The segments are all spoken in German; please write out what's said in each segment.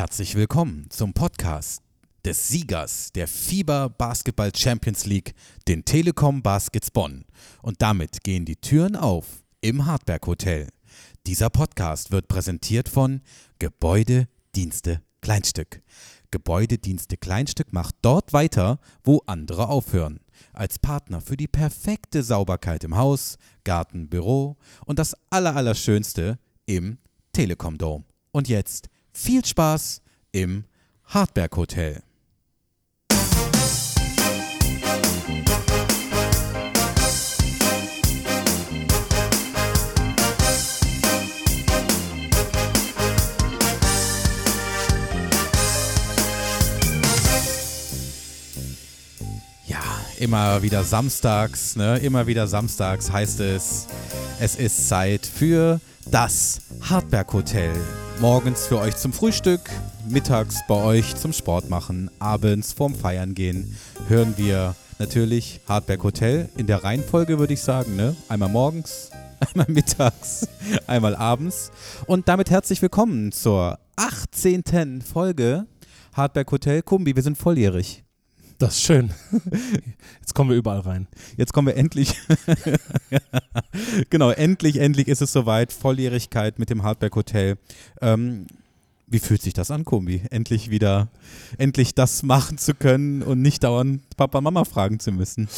Herzlich willkommen zum Podcast des Siegers der FIBA Basketball Champions League, den Telekom Baskets Bonn. Und damit gehen die Türen auf im Hartberg Hotel. Dieser Podcast wird präsentiert von Gebäudedienste Kleinstück. Gebäudedienste Kleinstück macht dort weiter, wo andere aufhören. Als Partner für die perfekte Sauberkeit im Haus, Garten, Büro und das Allerallerschönste im Telekom Dome. Und jetzt viel Spaß im Hartberg Hotel. Ja, immer wieder samstags, ne? Immer wieder samstags heißt es, es ist Zeit für das Hartberg Hotel. Morgens für euch zum Frühstück, mittags bei euch zum Sport machen, abends vorm Feiern gehen, hören wir natürlich Hartberg Hotel in der Reihenfolge, würde ich sagen, ne? Einmal morgens, einmal mittags, einmal abends. Und damit herzlich willkommen zur 18. Folge Hartberg Hotel. Kumbi, wir sind volljährig. Das ist schön. Jetzt kommen wir überall rein. Jetzt kommen wir endlich. genau, endlich, endlich ist es soweit. Volljährigkeit mit dem Hardback Hotel. Ähm, wie fühlt sich das an, Kombi? Endlich wieder, endlich das machen zu können und nicht dauernd Papa, Mama fragen zu müssen.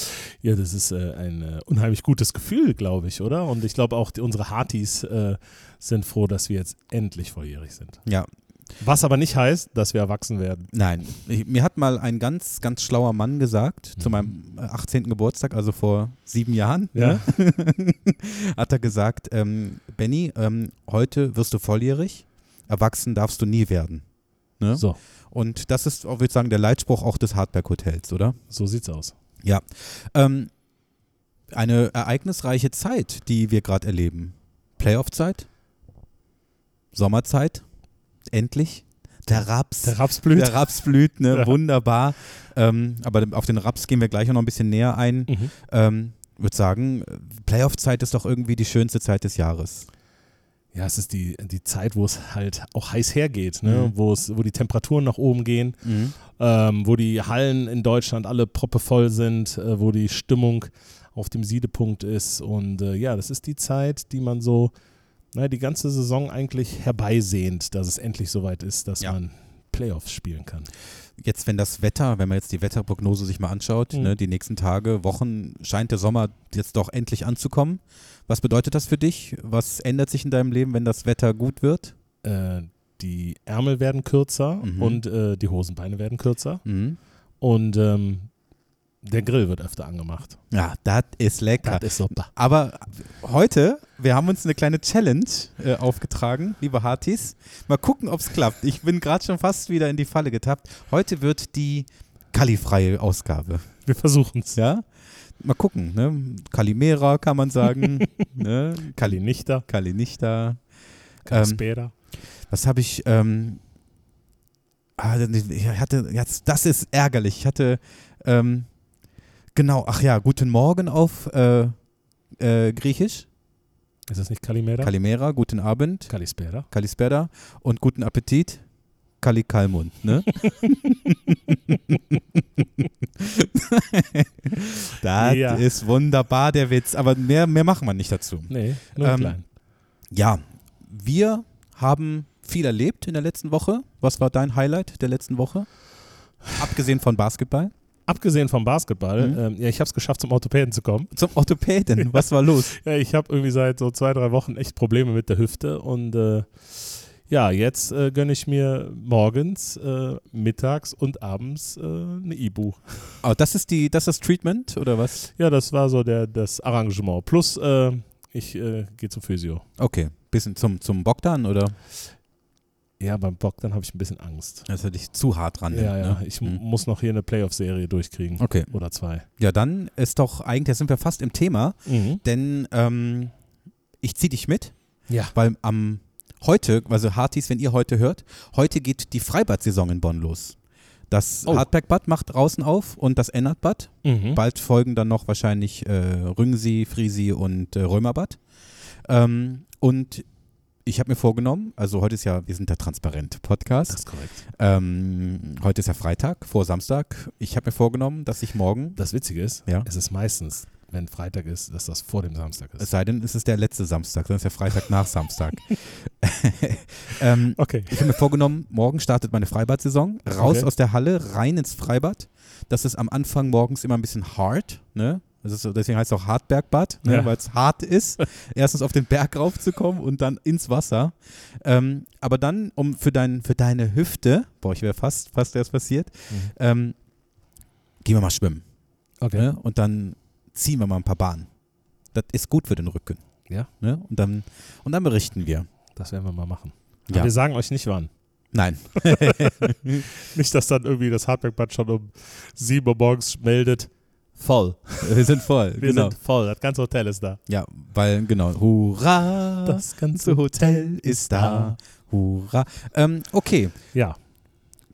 Ja, das ist äh, ein äh, unheimlich gutes Gefühl, glaube ich, oder? Und ich glaube auch die, unsere Hartis äh, sind froh, dass wir jetzt endlich volljährig sind. Ja. Was aber nicht heißt, dass wir erwachsen werden. Nein, ich, mir hat mal ein ganz, ganz schlauer Mann gesagt, zu meinem äh, 18. Geburtstag, also vor sieben Jahren, Ja. hat er gesagt, ähm, Benny, ähm, heute wirst du volljährig, erwachsen darfst du nie werden. Ne? So, Und das ist, würde ich sagen, der Leitspruch auch des Hardback Hotels, oder? so sieht's aus. Ja. Ähm, eine ereignisreiche Zeit, die wir gerade erleben. Playoff-Zeit, Sommerzeit, endlich. Der Raps. Der Raps blüht. Der Raps blüht, ne? Ja. Wunderbar. Ähm, aber auf den Raps gehen wir gleich auch noch ein bisschen näher ein. Mhm. Ähm, würde sagen, Playoff-Zeit ist doch irgendwie die schönste Zeit des Jahres. Ja, es ist die, die Zeit, wo es halt auch heiß hergeht, ne? Mhm. wo, es, wo die Temperaturen nach oben gehen, ähm, wo die Hallen in Deutschland alle proppevoll sind, äh, wo die Stimmung auf dem Siedepunkt ist. Und äh, ja, das ist die Zeit, die man so na, die ganze Saison eigentlich herbeisehnt, dass es endlich soweit ist, dass Ja. man Playoffs spielen kann. Jetzt, wenn das Wetter, wenn man jetzt die Wetterprognose sich mal anschaut, Mhm. ne, die nächsten Tage, Wochen, scheint der Sommer jetzt doch endlich anzukommen. Was bedeutet das für dich? Was ändert sich in deinem Leben, wenn das Wetter gut wird? Äh, die Ärmel werden kürzer Mhm. und äh, die Hosenbeine werden kürzer Mhm. und ähm, der Grill wird öfter angemacht. Ja, das ist lecker. Das ist super. Aber heute, wir haben uns eine kleine Challenge äh, aufgetragen, liebe Hartis. Mal gucken, ob es klappt. Ich bin gerade schon fast wieder in die Falle getappt. Heute wird die Kali-freie Ausgabe. Wir versuchen es. Ja? Mal gucken, ne? Kalimera kann man sagen. ne? Kali Kali, nicht da, Kali nicht da. Kali Ähm. Was habe ich, ähm, ah, ich hatte, jetzt, das ist ärgerlich. Ich hatte, ähm, genau, ach ja, guten Morgen auf äh, äh, Griechisch. Ist das nicht Kalimera? Kalimera, guten Abend. Kalispera. Kalispera und guten Appetit. Kali Kalmund, ne? das Ja. ist wunderbar, der Witz. Aber mehr, mehr machen wir nicht dazu. Nee, nur Ähm, klein. Ja, wir haben viel erlebt in der letzten Woche. Was war dein Highlight der letzten Woche? Abgesehen von Basketball. Abgesehen vom Basketball, Mhm. ähm, ja, ich habe es geschafft, zum Orthopäden zu kommen. Zum Orthopäden. Was war los? Ja, ich habe irgendwie seit so zwei, drei Wochen echt Probleme mit der Hüfte und äh, ja, jetzt äh, gönne ich mir morgens, äh, mittags und abends äh, eine Ibu. Oh, das ist die, das ist das Treatment oder was? Ja, das war so der, das Arrangement. Plus, äh, ich äh, gehe zum Physio. Okay. Bisschen zum, zum Bogdan oder? Ja, beim Bock, dann habe ich ein bisschen Angst. Das ist dich zu hart dran. Ja, ja, ne? ich Mhm. muss noch hier eine Playoff-Serie durchkriegen. Okay. Oder zwei. Ja, dann ist doch eigentlich, da sind wir fast im Thema, Mhm. denn ähm, ich ziehe dich mit, Ja. weil am heute, also Hartis, wenn ihr heute hört, heute geht die Freibad-Saison in Bonn los. Das Oh. Hartbergbad macht draußen auf und das Ennertbad. Mhm. Bald folgen dann noch wahrscheinlich äh, Rüngsi, Frisi und äh, Römerbad. Ähm, und ich habe mir vorgenommen, also heute ist ja, wir sind der transparent Podcast. Das ist korrekt. Ähm, heute ist ja Freitag vor Samstag. Ich habe mir vorgenommen, dass ich morgen, Das Witzige ist, Ja. es ist meistens, wenn Freitag ist, dass das vor dem Samstag es ist. sei denn, es ist der letzte Samstag, dann ist ja Freitag nach Samstag. ähm, Okay. ich habe mir vorgenommen, morgen startet meine Freibad-Saison. Raus Okay. aus der Halle, rein ins Freibad. Das ist am Anfang morgens immer ein bisschen hart, ne? Ist, deswegen heißt es auch Hartbergbad, ne? Ja. weil es hart ist, erstens auf den Berg raufzukommen und dann ins Wasser. Ähm, aber dann, um für, dein, für deine Hüfte, boah, ich wäre fast, fast erst passiert, Mhm. ähm, gehen wir mal schwimmen. Okay. Ne? Und dann ziehen wir mal ein paar Bahnen. Das ist gut für den Rücken. Ja. Ne? Und, dann, und dann berichten wir. Das werden wir mal machen. Ja. Aber wir sagen euch nicht wann. Nein. Nicht, dass dann irgendwie das Hardbackbad schon um 7 Uhr morgens meldet. Voll. Wir sind voll. Wir genau. sind voll. Das ganze Hotel ist da. Ja, weil, genau. Hurra! Das ganze Hotel ist da. Hurra. Ähm, okay. Ja,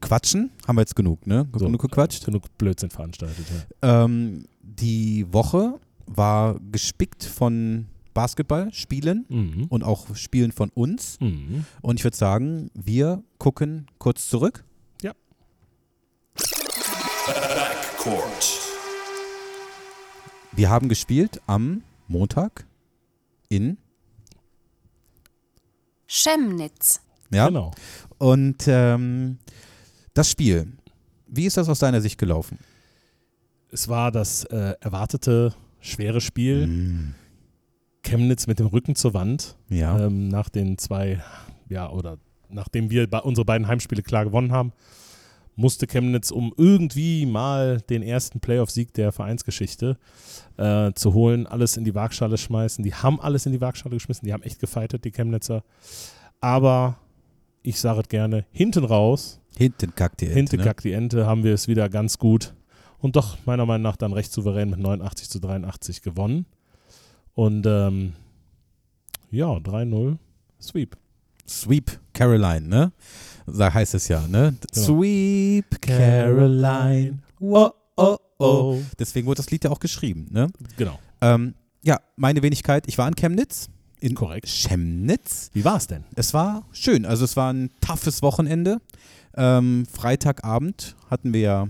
Quatschen haben wir jetzt genug, ne? So. Genug gequatscht. genug Blödsinn veranstaltet. Ja. Ähm, die Woche war gespickt von Basketballspielen Mhm. und auch Spielen von uns. Mhm. Und ich würde sagen, wir gucken kurz zurück. Backcourt. Wir haben gespielt am Montag in, Chemnitz. ja, Genau. und ähm, das Spiel, wie ist das aus deiner Sicht gelaufen? Es war das äh, erwartete schwere Spiel. Mm, Chemnitz mit dem Rücken zur Wand. ja, Ähm, nach den zwei, ja, oder nachdem wir bei- unsere beiden Heimspiele klar gewonnen haben, musste Chemnitz, um irgendwie mal den ersten Playoff-Sieg der Vereinsgeschichte äh, zu holen, alles in die Waagschale schmeißen. Die haben alles in die Waagschale geschmissen, die haben echt gefeitet, die Chemnitzer. Aber ich sage es gerne, hinten raus, hinten kackt die Ente, hinten ne? kackt die Ente, haben wir es wieder ganz gut und doch meiner Meinung nach dann recht souverän mit 89 zu 83 gewonnen. Und ähm, ja, 3-0 Sweep. Sweep Caroline, ne? Da heißt es ja, ne? Genau. Sweep Caroline. Oh, oh, oh. Deswegen wurde das Lied ja auch geschrieben, ne? Genau. Ähm, ja, meine Wenigkeit, ich war in Chemnitz. In Korrekt. Chemnitz. Wie war es denn? Es war schön. Also es war ein toughes Wochenende. Ähm, Freitagabend hatten wir ja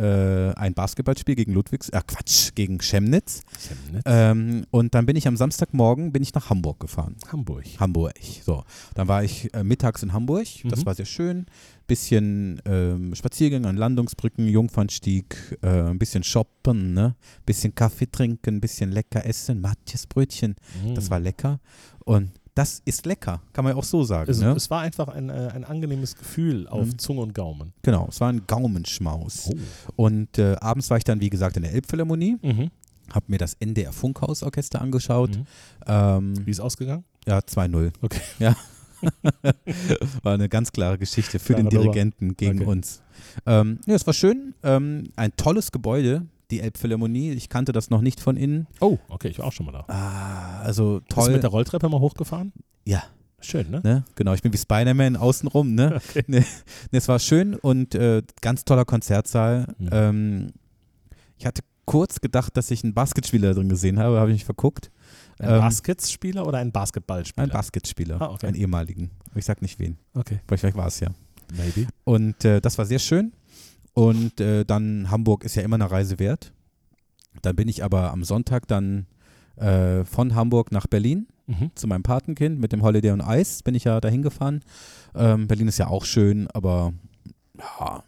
äh, ein Basketballspiel gegen Ludwigs, äh Quatsch, gegen Chemnitz. Chemnitz. Ähm, und dann bin ich am Samstagmorgen bin ich nach Hamburg gefahren. Hamburg. Hamburg. So, dann war ich äh, mittags in Hamburg. Das Mhm. war sehr schön. Bisschen ähm, Spaziergänge an Landungsbrücken, Jungfernstieg, äh, ein bisschen shoppen, ne? Bisschen Kaffee trinken, bisschen lecker essen, Matjes Brötchen. Das war lecker. Und das ist lecker, kann man ja auch so sagen. es, ne? es war einfach ein, äh, ein angenehmes Gefühl auf Mhm. Zunge und Gaumen. Genau, es war ein Gaumenschmaus. Oh. Und äh, abends war ich dann, wie gesagt, in der Elbphilharmonie, Mhm. habe mir das NDR Funkhausorchester angeschaut. Mhm. Ähm, Wie ist ausgegangen? ja, 2-0. Okay. Ja. war eine ganz klare Geschichte für den Klare Nummer. Dirigenten gegen Okay. uns. Ähm, ja, es war schön. Ähm, ein tolles Gebäude, die Elbphilharmonie. Ich kannte das noch nicht von innen. Oh, okay, ich war auch schon mal da. Ah, also Bist du toll. mit der Rolltreppe mal hochgefahren? Ja. Schön, ne? Ne? Genau, ich bin wie Spider-Man außenrum. Ne? Okay. Ne, es war schön und äh, ganz toller Konzertsaal. Mhm. Ähm, ich hatte kurz gedacht, dass ich einen Basketspieler drin gesehen habe, habe ich mich verguckt. Ein Ähm, Basketspieler oder ein Basketballspieler? Ein Basketspieler, Ah, okay. einen ehemaligen. Aber Ich sag nicht wen. Okay, Vielleicht war es ja. maybe. Und äh, das war sehr schön. Und äh, dann Hamburg ist ja immer eine Reise wert. Dann bin ich aber am Sonntag dann äh, von Hamburg nach Berlin Mhm. zu meinem Patenkind mit dem Holiday on Ice bin ich ja dahin gefahren. Ähm, Berlin ist ja auch schön, aber ja,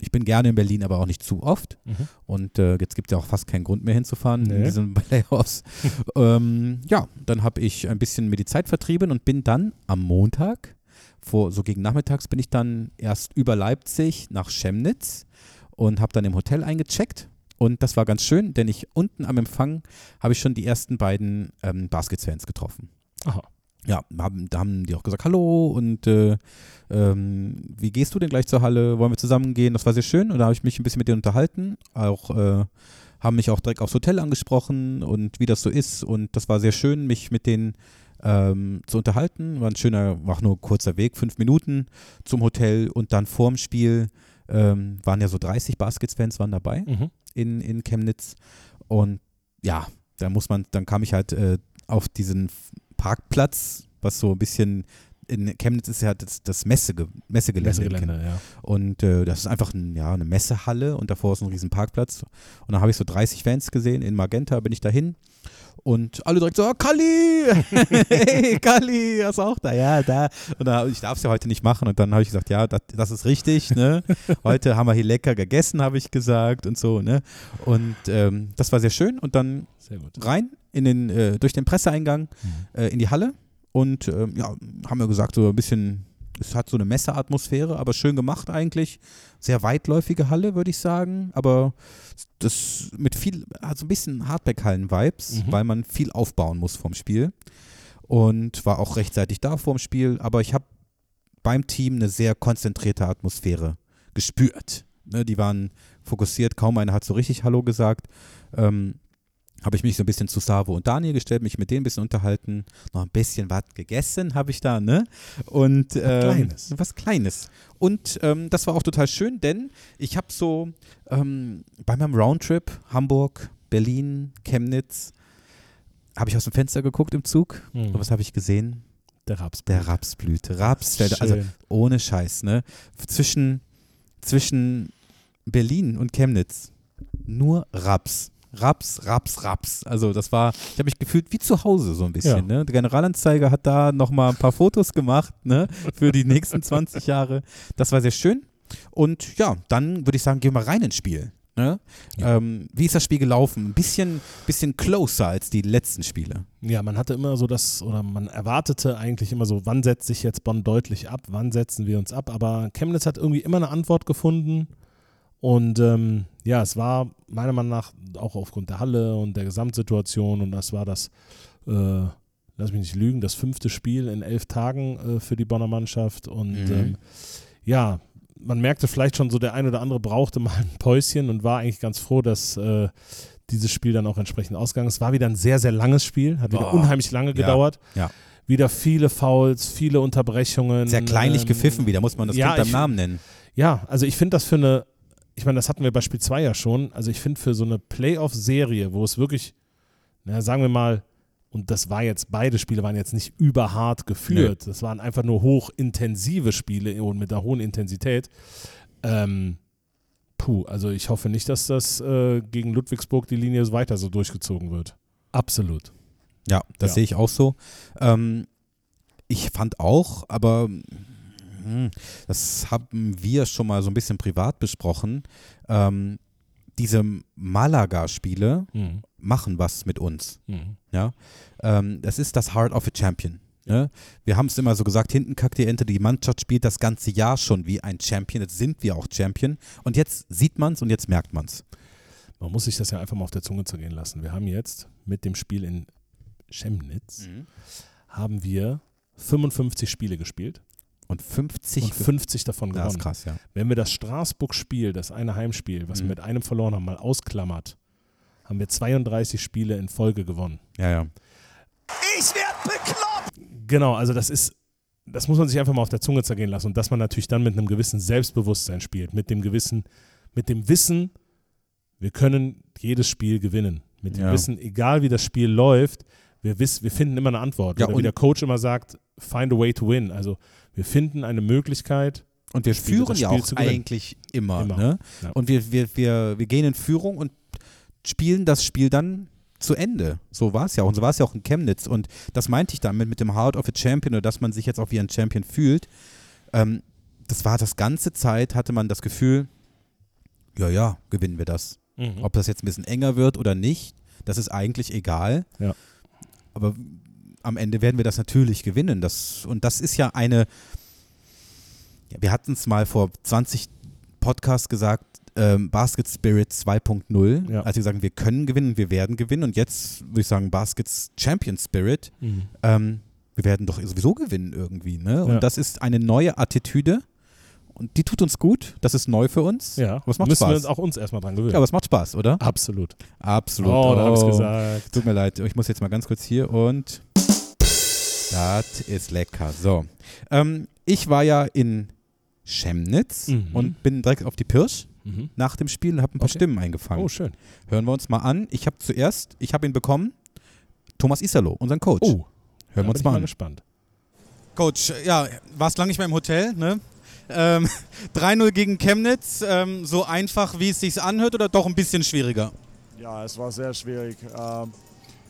ich bin gerne in Berlin, aber auch nicht zu oft. Mhm. Und äh, jetzt gibt es ja auch fast keinen Grund mehr hinzufahren in Nee. diesen Playoffs. ähm, ja, dann habe ich ein bisschen mir die Zeit vertrieben und bin dann am Montag, vor, so gegen Nachmittags, bin ich dann erst über Leipzig nach Chemnitz und habe dann im Hotel eingecheckt. Und das war ganz schön, denn ich unten am Empfang habe ich schon die ersten beiden ähm, Baskets-Fans getroffen. Aha. Ja, haben, da haben die auch gesagt, hallo und äh, ähm, wie gehst du denn gleich zur Halle? Wollen wir zusammen gehen? Das war sehr schön und da habe ich mich ein bisschen mit denen unterhalten. Auch äh, haben mich auch direkt aufs Hotel angesprochen und wie das so ist und das war sehr schön, mich mit denen ähm, zu unterhalten. War ein schöner, war nur ein kurzer Weg, fünf Minuten zum Hotel und dann vorm Spiel ähm, waren ja so 30 Baskets-Fans waren dabei Mhm. in, in Chemnitz. Und ja, da muss man, dann kam ich halt äh, auf diesen Parkplatz was so ein bisschen in Chemnitz ist ja das, das Messege, Messegelände. Messegelände, ja. Und äh, das ist einfach ein, ja, eine Messehalle und davor ist ein riesen Parkplatz. Und dann habe ich so 30 Fans gesehen. In Magenta bin ich dahin. Und alle direkt so, oh, Kalli! hey, Kalli, ist auch da? Ja, da. Und dann, ich darf es ja heute nicht machen. Und dann habe ich gesagt, ja, das, das ist richtig. Ne? Heute haben wir hier lecker gegessen, habe ich gesagt und so. Ne? Und ähm, das war sehr schön. Und dann rein in den, äh, durch den Presseeingang äh, in die Halle und ähm, ja, haben wir gesagt, so ein bisschen, es hat so eine Messeatmosphäre, aber schön gemacht eigentlich. Sehr weitläufige Halle, würde ich sagen, aber das mit viel, hat so ein bisschen Hardback-Hallen-Vibes, Mhm. weil man viel aufbauen muss vom Spiel und war auch rechtzeitig da vorm Spiel, aber ich habe beim Team eine sehr konzentrierte Atmosphäre gespürt. Ne, die waren fokussiert, kaum einer hat so richtig Hallo gesagt. Ähm, habe ich mich so ein bisschen zu Savo und Daniel gestellt, mich mit denen ein bisschen unterhalten, noch ein bisschen was gegessen habe ich da, ne? Und ähm, Kleines. was Kleines. Und ähm, das war auch total schön, denn ich habe so ähm, bei meinem Roundtrip Hamburg, Berlin, Chemnitz, habe ich aus dem Fenster geguckt im Zug. Mhm. Und was habe ich gesehen? Der Raps. Der Raps blüht. Rapsfelder, also ohne Scheiß, ne? Zwischen, zwischen Berlin und Chemnitz nur Raps. Raps, Raps, Raps. Also das war, ich habe mich gefühlt wie zu Hause so ein bisschen. Ja. Ne? Der Generalanzeiger hat da nochmal ein paar Fotos gemacht ne? für die nächsten 20 Jahre. Das war sehr schön. Und ja, dann würde ich sagen, gehen wir rein ins Spiel. Ne? Ja. Ähm, wie ist das Spiel gelaufen? Ein bisschen, bisschen closer als die letzten Spiele. Ja, man hatte immer so das, oder man erwartete eigentlich immer so, wann setzt sich jetzt Bonn deutlich ab, wann setzen wir uns ab, aber Chemnitz hat irgendwie immer eine Antwort gefunden und ähm, ja, es war meiner Meinung nach auch aufgrund der Halle und der Gesamtsituation und das war das, äh, lass mich nicht lügen, das fünfte Spiel in elf Tagen äh, für die Bonner Mannschaft und Mhm. ähm, ja, man merkte vielleicht schon so, der ein oder andere brauchte mal ein Päuschen und war eigentlich ganz froh, dass äh, dieses Spiel dann auch entsprechend ausgegangen ist. Es war wieder ein sehr, sehr langes Spiel, hat wieder Boah. unheimlich lange gedauert. ja. Wieder viele Fouls, viele Unterbrechungen. Sehr kleinlich ähm, gepfiffen wieder, muss man das ja, Kind beim Namen nennen. Ja, also ich finde das für eine, ich meine, das hatten wir bei Spiel 2 ja schon, also ich finde für so eine Playoff-Serie, wo es wirklich, na, sagen wir mal, und das war jetzt, beide Spiele waren jetzt nicht überhart geführt, das waren einfach nur hochintensive Spiele und mit einer hohen Intensität. Ähm, puh, also ich hoffe nicht, dass das äh, gegen Ludwigsburg die Linie weiter so durchgezogen wird. Absolut. Ja, das Ja. sehe ich auch so. Ähm, ich fand auch, aber das haben wir schon mal so ein bisschen privat besprochen. Ähm, diese Malaga-Spiele Mhm. machen was mit uns. Mhm. Ja? Ähm, das ist das Heart of a Champion. Ne? Wir haben es immer so gesagt, hinten kackt die Ente, die Mannschaft spielt das ganze Jahr schon wie ein Champion. Jetzt sind wir auch Champion. Und jetzt sieht man es und jetzt merkt man es. Man muss sich das ja einfach mal auf der Zunge zergehen lassen. Wir haben jetzt mit dem Spiel in Chemnitz, haben wir 55 Spiele gespielt Und 50 und 50 davon Ja, ist gewonnen. krass, ja. Wenn wir das Straßburg-Spiel, das eine Heimspiel, was Mhm. wir mit einem verloren haben, mal ausklammert, haben wir 32 Spiele in Folge gewonnen. Ja, ja. Ich werd bekloppt! Genau, also das ist, das muss man sich einfach mal auf der Zunge zergehen lassen und dass man natürlich dann mit einem gewissen Selbstbewusstsein spielt, mit dem gewissen, mit dem Wissen, wir können jedes Spiel gewinnen. Mit dem Ja. Wissen, egal wie das Spiel läuft, wir, wiss, wir finden immer eine Antwort. Ja, Oder wie und- der Coach immer sagt, find a way to win. Also wir finden eine Möglichkeit. Und wir führen ja auch eigentlich immer. Immer, Ne? ja. Und wir, wir, wir, wir gehen in Führung und spielen das Spiel dann zu Ende. So war es ja auch. Und so war es ja auch in Chemnitz. Und das meinte ich damit mit dem Heart of a Champion oder dass man sich jetzt auch wie ein Champion fühlt. Ähm, das war das ganze Zeit, hatte man das Gefühl, ja, ja, gewinnen wir das. Mhm. Ob das jetzt ein bisschen enger wird oder nicht, das ist eigentlich egal. Ja. Aber am Ende werden wir das natürlich gewinnen. Das, und das ist ja eine, wir hatten es mal vor 20 Podcasts gesagt, ähm, Basket Spirit 2.0, Ja. als wir sagen, wir können gewinnen, wir werden gewinnen. Und jetzt würde ich sagen, Baskets Champion Spirit, Mhm. ähm, wir werden doch sowieso gewinnen irgendwie. Ne? Und Ja. das ist eine neue Attitüde und die tut uns gut. Das ist neu für uns. Ja, aber es macht müssen wir Spaß. uns auch uns erstmal dran gewöhnen. ja, aber es macht Spaß, oder? Absolut. Absolut. Oh, da habe ich gesagt. Tut mir leid, ich muss jetzt mal ganz kurz hier und das ist lecker. So, ähm, ich war ja in Chemnitz Mhm. und bin direkt auf die Pirsch Mhm. nach dem Spiel und habe ein paar Okay. Stimmen eingefangen. Oh, schön. Hören wir uns mal an. Ich habe zuerst, ich habe ihn bekommen, Thomas Isalo, unseren Coach. Oh, Hören da wir uns bin ich mal mal an. gespannt. Coach, ja, warst lange nicht mehr im Hotel, ne? Ähm, 3-0 gegen Chemnitz, ähm, so einfach wie es sich anhört oder doch ein bisschen schwieriger? Ja, es war sehr schwierig. Ähm,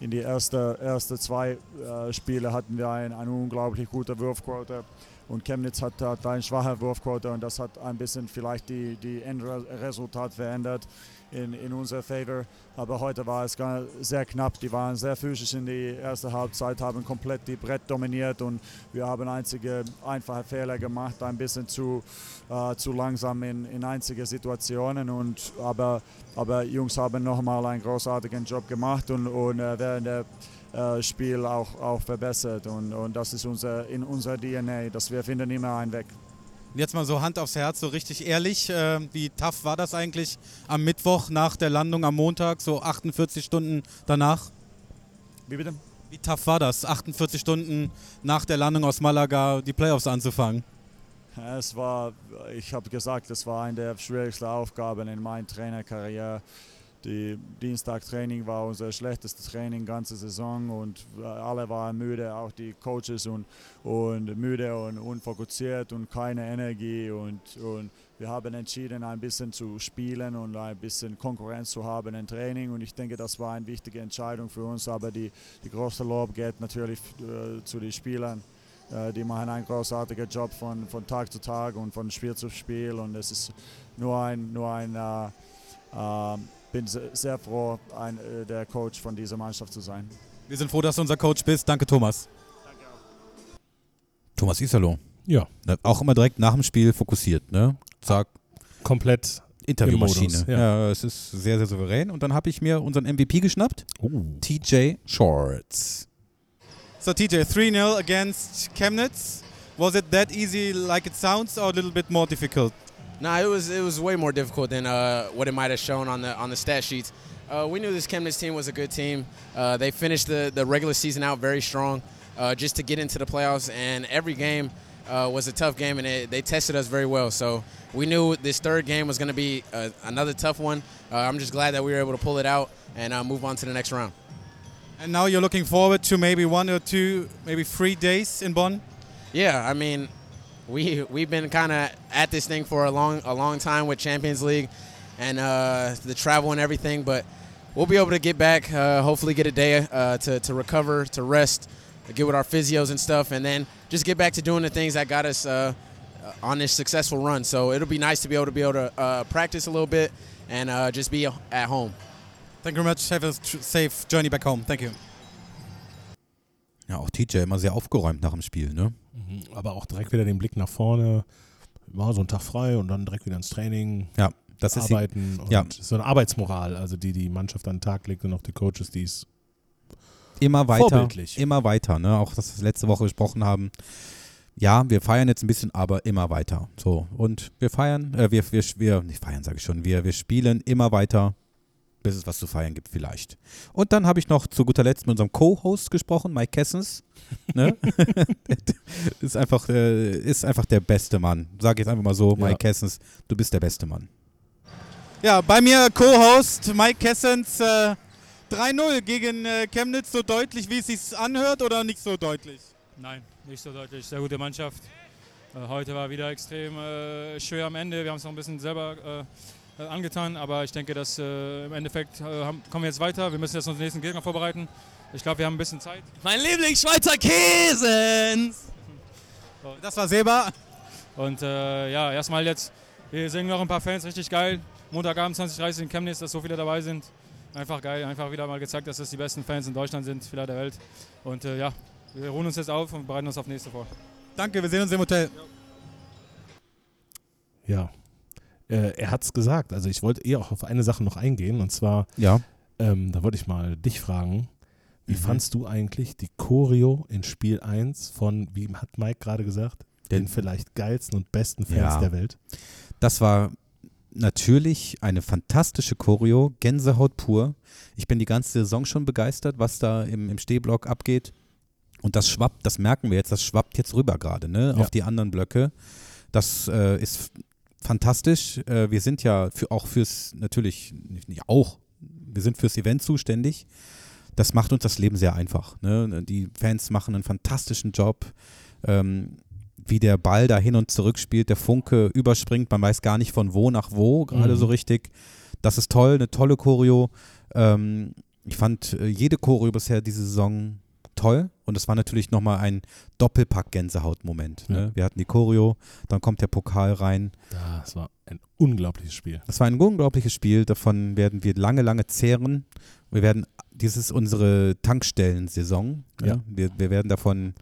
in die ersten erste zwei äh, Spiele hatten wir eine ein unglaublich gute Wurfquote und Chemnitz hat, hat eine schwache Wurfquote und das hat ein bisschen vielleicht die, die Endresultat verändert in, in unser Favor. Aber heute war es sehr knapp. Die waren sehr physisch in die erste Halbzeit, haben komplett die Brett dominiert und wir haben einzige einfache Fehler gemacht, ein bisschen zu, äh, zu langsam in, in einzige Situationen. Und, aber, aber Jungs haben nochmal einen großartigen Job gemacht und, und äh, während der äh, Spiel auch, auch verbessert. Und, und das ist unser, in unserer DNA, dass wir finden immer einen Weg. Jetzt mal so Hand aufs Herz, so richtig ehrlich, äh, wie tough war das eigentlich am Mittwoch nach der Landung am Montag, so 48 Stunden danach? Wie bitte? Wie tough war das, 48 Stunden nach der Landung aus Malaga die Playoffs anzufangen? Es war, ich habe gesagt, es war eine der schwierigsten Aufgaben in meiner Trainerkarriere. Die Dienstagtraining war unser schlechtestes Training ganze Saison und alle waren müde, auch die Coaches und, und müde und unfokussiert und keine Energie und, und wir haben entschieden, ein bisschen zu spielen und ein bisschen Konkurrenz zu haben im Training und ich denke, das war eine wichtige Entscheidung für uns, aber die, die große Lob geht natürlich äh, zu den Spielern. Äh, die machen einen großartigen Job von, von Tag zu Tag und von Spiel zu Spiel und es ist nur ein, nur ein äh, äh bin sehr froh, ein, äh, der Coach von dieser Mannschaft zu sein. Wir sind froh, dass du unser Coach bist. Danke, Thomas. Danke auch. Thomas Isalo. Ja. Auch immer direkt nach dem Spiel fokussiert, ne? Sag. Komplett Interviewmaschine. Ja. ja. es ist sehr, sehr souverän. Und dann habe ich mir unseren MVP geschnappt. Uh. TJ Shorts. So TJ, 3-0 against Chemnitz. Was it that easy like it sounds or a little bit more difficult? No, it was it was way more difficult than uh, what it might have shown on the on the stat sheets. Uh, we knew this Chemnitz team was a good team. Uh, they finished the, the regular season out very strong, uh, just to get into the playoffs. And every game uh, was a tough game, and it, they tested us very well. So we knew this third game was going to be uh, another tough one. I'm just glad that we were able to pull it out and move on to the next round. And now you're looking forward to maybe one or two, maybe three days in Bonn. Yeah, I mean, we we've been kind of at this thing for a long a long time with Champions League and uh, the travel and everything, but we'll be able to get back. Uh, hopefully, get a day uh, to to recover, to rest, to get with our physios and stuff, and then just get back to doing the things that got us uh, on this successful run. So it'll be nice to be able to be able to uh, practice a little bit and uh, just be at home. Thank you very much. Have a safe journey back home. Thank you. Ja, auch TJ immer sehr aufgeräumt nach dem Spiel, ne? Mhm, aber auch direkt wieder den Blick nach vorne. War so ein Tag frei und dann direkt wieder ins Training. Ja, das ist arbeiten die, ja. so eine Arbeitsmoral, also die die Mannschaft an den Tag legt und auch die Coaches, die es immer weiter, immer weiter, ne? Auch das, was wir letzte Woche besprochen haben. Ja, wir feiern jetzt ein bisschen, aber immer weiter. So und wir feiern, äh, wir wir wir nicht feiern, sage ich schon. Wir wir spielen immer weiter bis es was zu feiern gibt, vielleicht. Und dann habe ich noch zu guter Letzt mit unserem Co-Host gesprochen, Mike Kessens. Ne? ist, einfach, äh, ist einfach der beste Mann. Sag jetzt einfach mal so, Mike ja. Kessens, du bist der beste Mann. Ja, bei mir Co-Host Mike Kessens. Äh, 3-0 gegen äh, Chemnitz, so deutlich, wie es sich anhört oder nicht so deutlich? Nein, nicht so deutlich. Sehr gute Mannschaft. Äh, heute war wieder extrem äh, schwer am Ende. Wir haben es noch ein bisschen selber äh, angetan, aber ich denke, dass äh, im Endeffekt äh, haben, kommen wir jetzt weiter. Wir müssen jetzt unseren nächsten Gegner vorbereiten. Ich glaube, wir haben ein bisschen Zeit. Mein Lieblings-Schweizer Käsens! Das war Seba. Und äh, ja, erstmal jetzt, wir sehen noch ein paar Fans, richtig geil. Montagabend 20.30 in Chemnitz, dass so viele dabei sind. Einfach geil, einfach wieder mal gezeigt, dass das die besten Fans in Deutschland sind, vielleicht der Welt. Und äh, ja, wir ruhen uns jetzt auf und bereiten uns auf nächste vor. Danke, wir sehen uns im Hotel. Ja, äh, er hat es gesagt. Also ich wollte eher auch auf eine Sache noch eingehen und zwar, ja. ähm, da wollte ich mal dich fragen, wie mhm. fandst du eigentlich die Choreo in Spiel 1 von, wie hat Mike gerade gesagt, den, den, vielleicht geilsten und besten Fans ja. der Welt? Das war natürlich eine fantastische Choreo, Gänsehaut pur. Ich bin die ganze Saison schon begeistert, was da im, im Stehblock abgeht. Und das schwappt, das merken wir jetzt, das schwappt jetzt rüber gerade, ne, ja. auf die anderen Blöcke. Das äh, ist fantastisch. Äh, wir sind ja für, auch fürs, natürlich nicht auch, wir sind fürs Event zuständig. Das macht uns das Leben sehr einfach. Ne? Die Fans machen einen fantastischen Job. ähm, wie der Ball da hin und zurück spielt, der Funke überspringt, man weiß gar nicht von wo nach wo, gerade Mhm. so richtig. Das ist toll, eine tolle Choreo. Ähm, ich fand äh, jede Choreo bisher diese Saison toll und es war natürlich nochmal ein Doppelpack-Gänsehaut-Moment. Ne? Ja. Wir hatten die Choreo, dann kommt der Pokal rein. Das war ein unglaubliches Spiel. Das war ein unglaubliches Spiel, davon werden wir lange, lange zehren. Wir werden, dies ist unsere Tankstellen-Saison. Ja. Ja. Wir, wir werden davon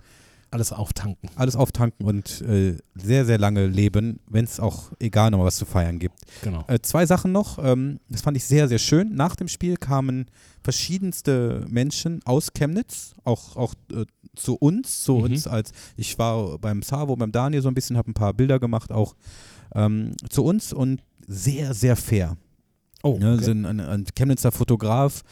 Alles auftanken. alles auftanken und äh, sehr, sehr lange leben, wenn es auch egal nochmal was zu feiern gibt. Genau. Äh, zwei Sachen noch, ähm, das fand ich sehr, sehr schön. Nach dem Spiel kamen verschiedenste Menschen aus Chemnitz, auch, auch äh, zu uns, zu Mhm. uns als, ich war beim Savo, beim Daniel so ein bisschen, habe ein paar Bilder gemacht auch ähm, zu uns und sehr, sehr fair. Oh, Ne, sind ein, ein Chemnitzer Fotograf.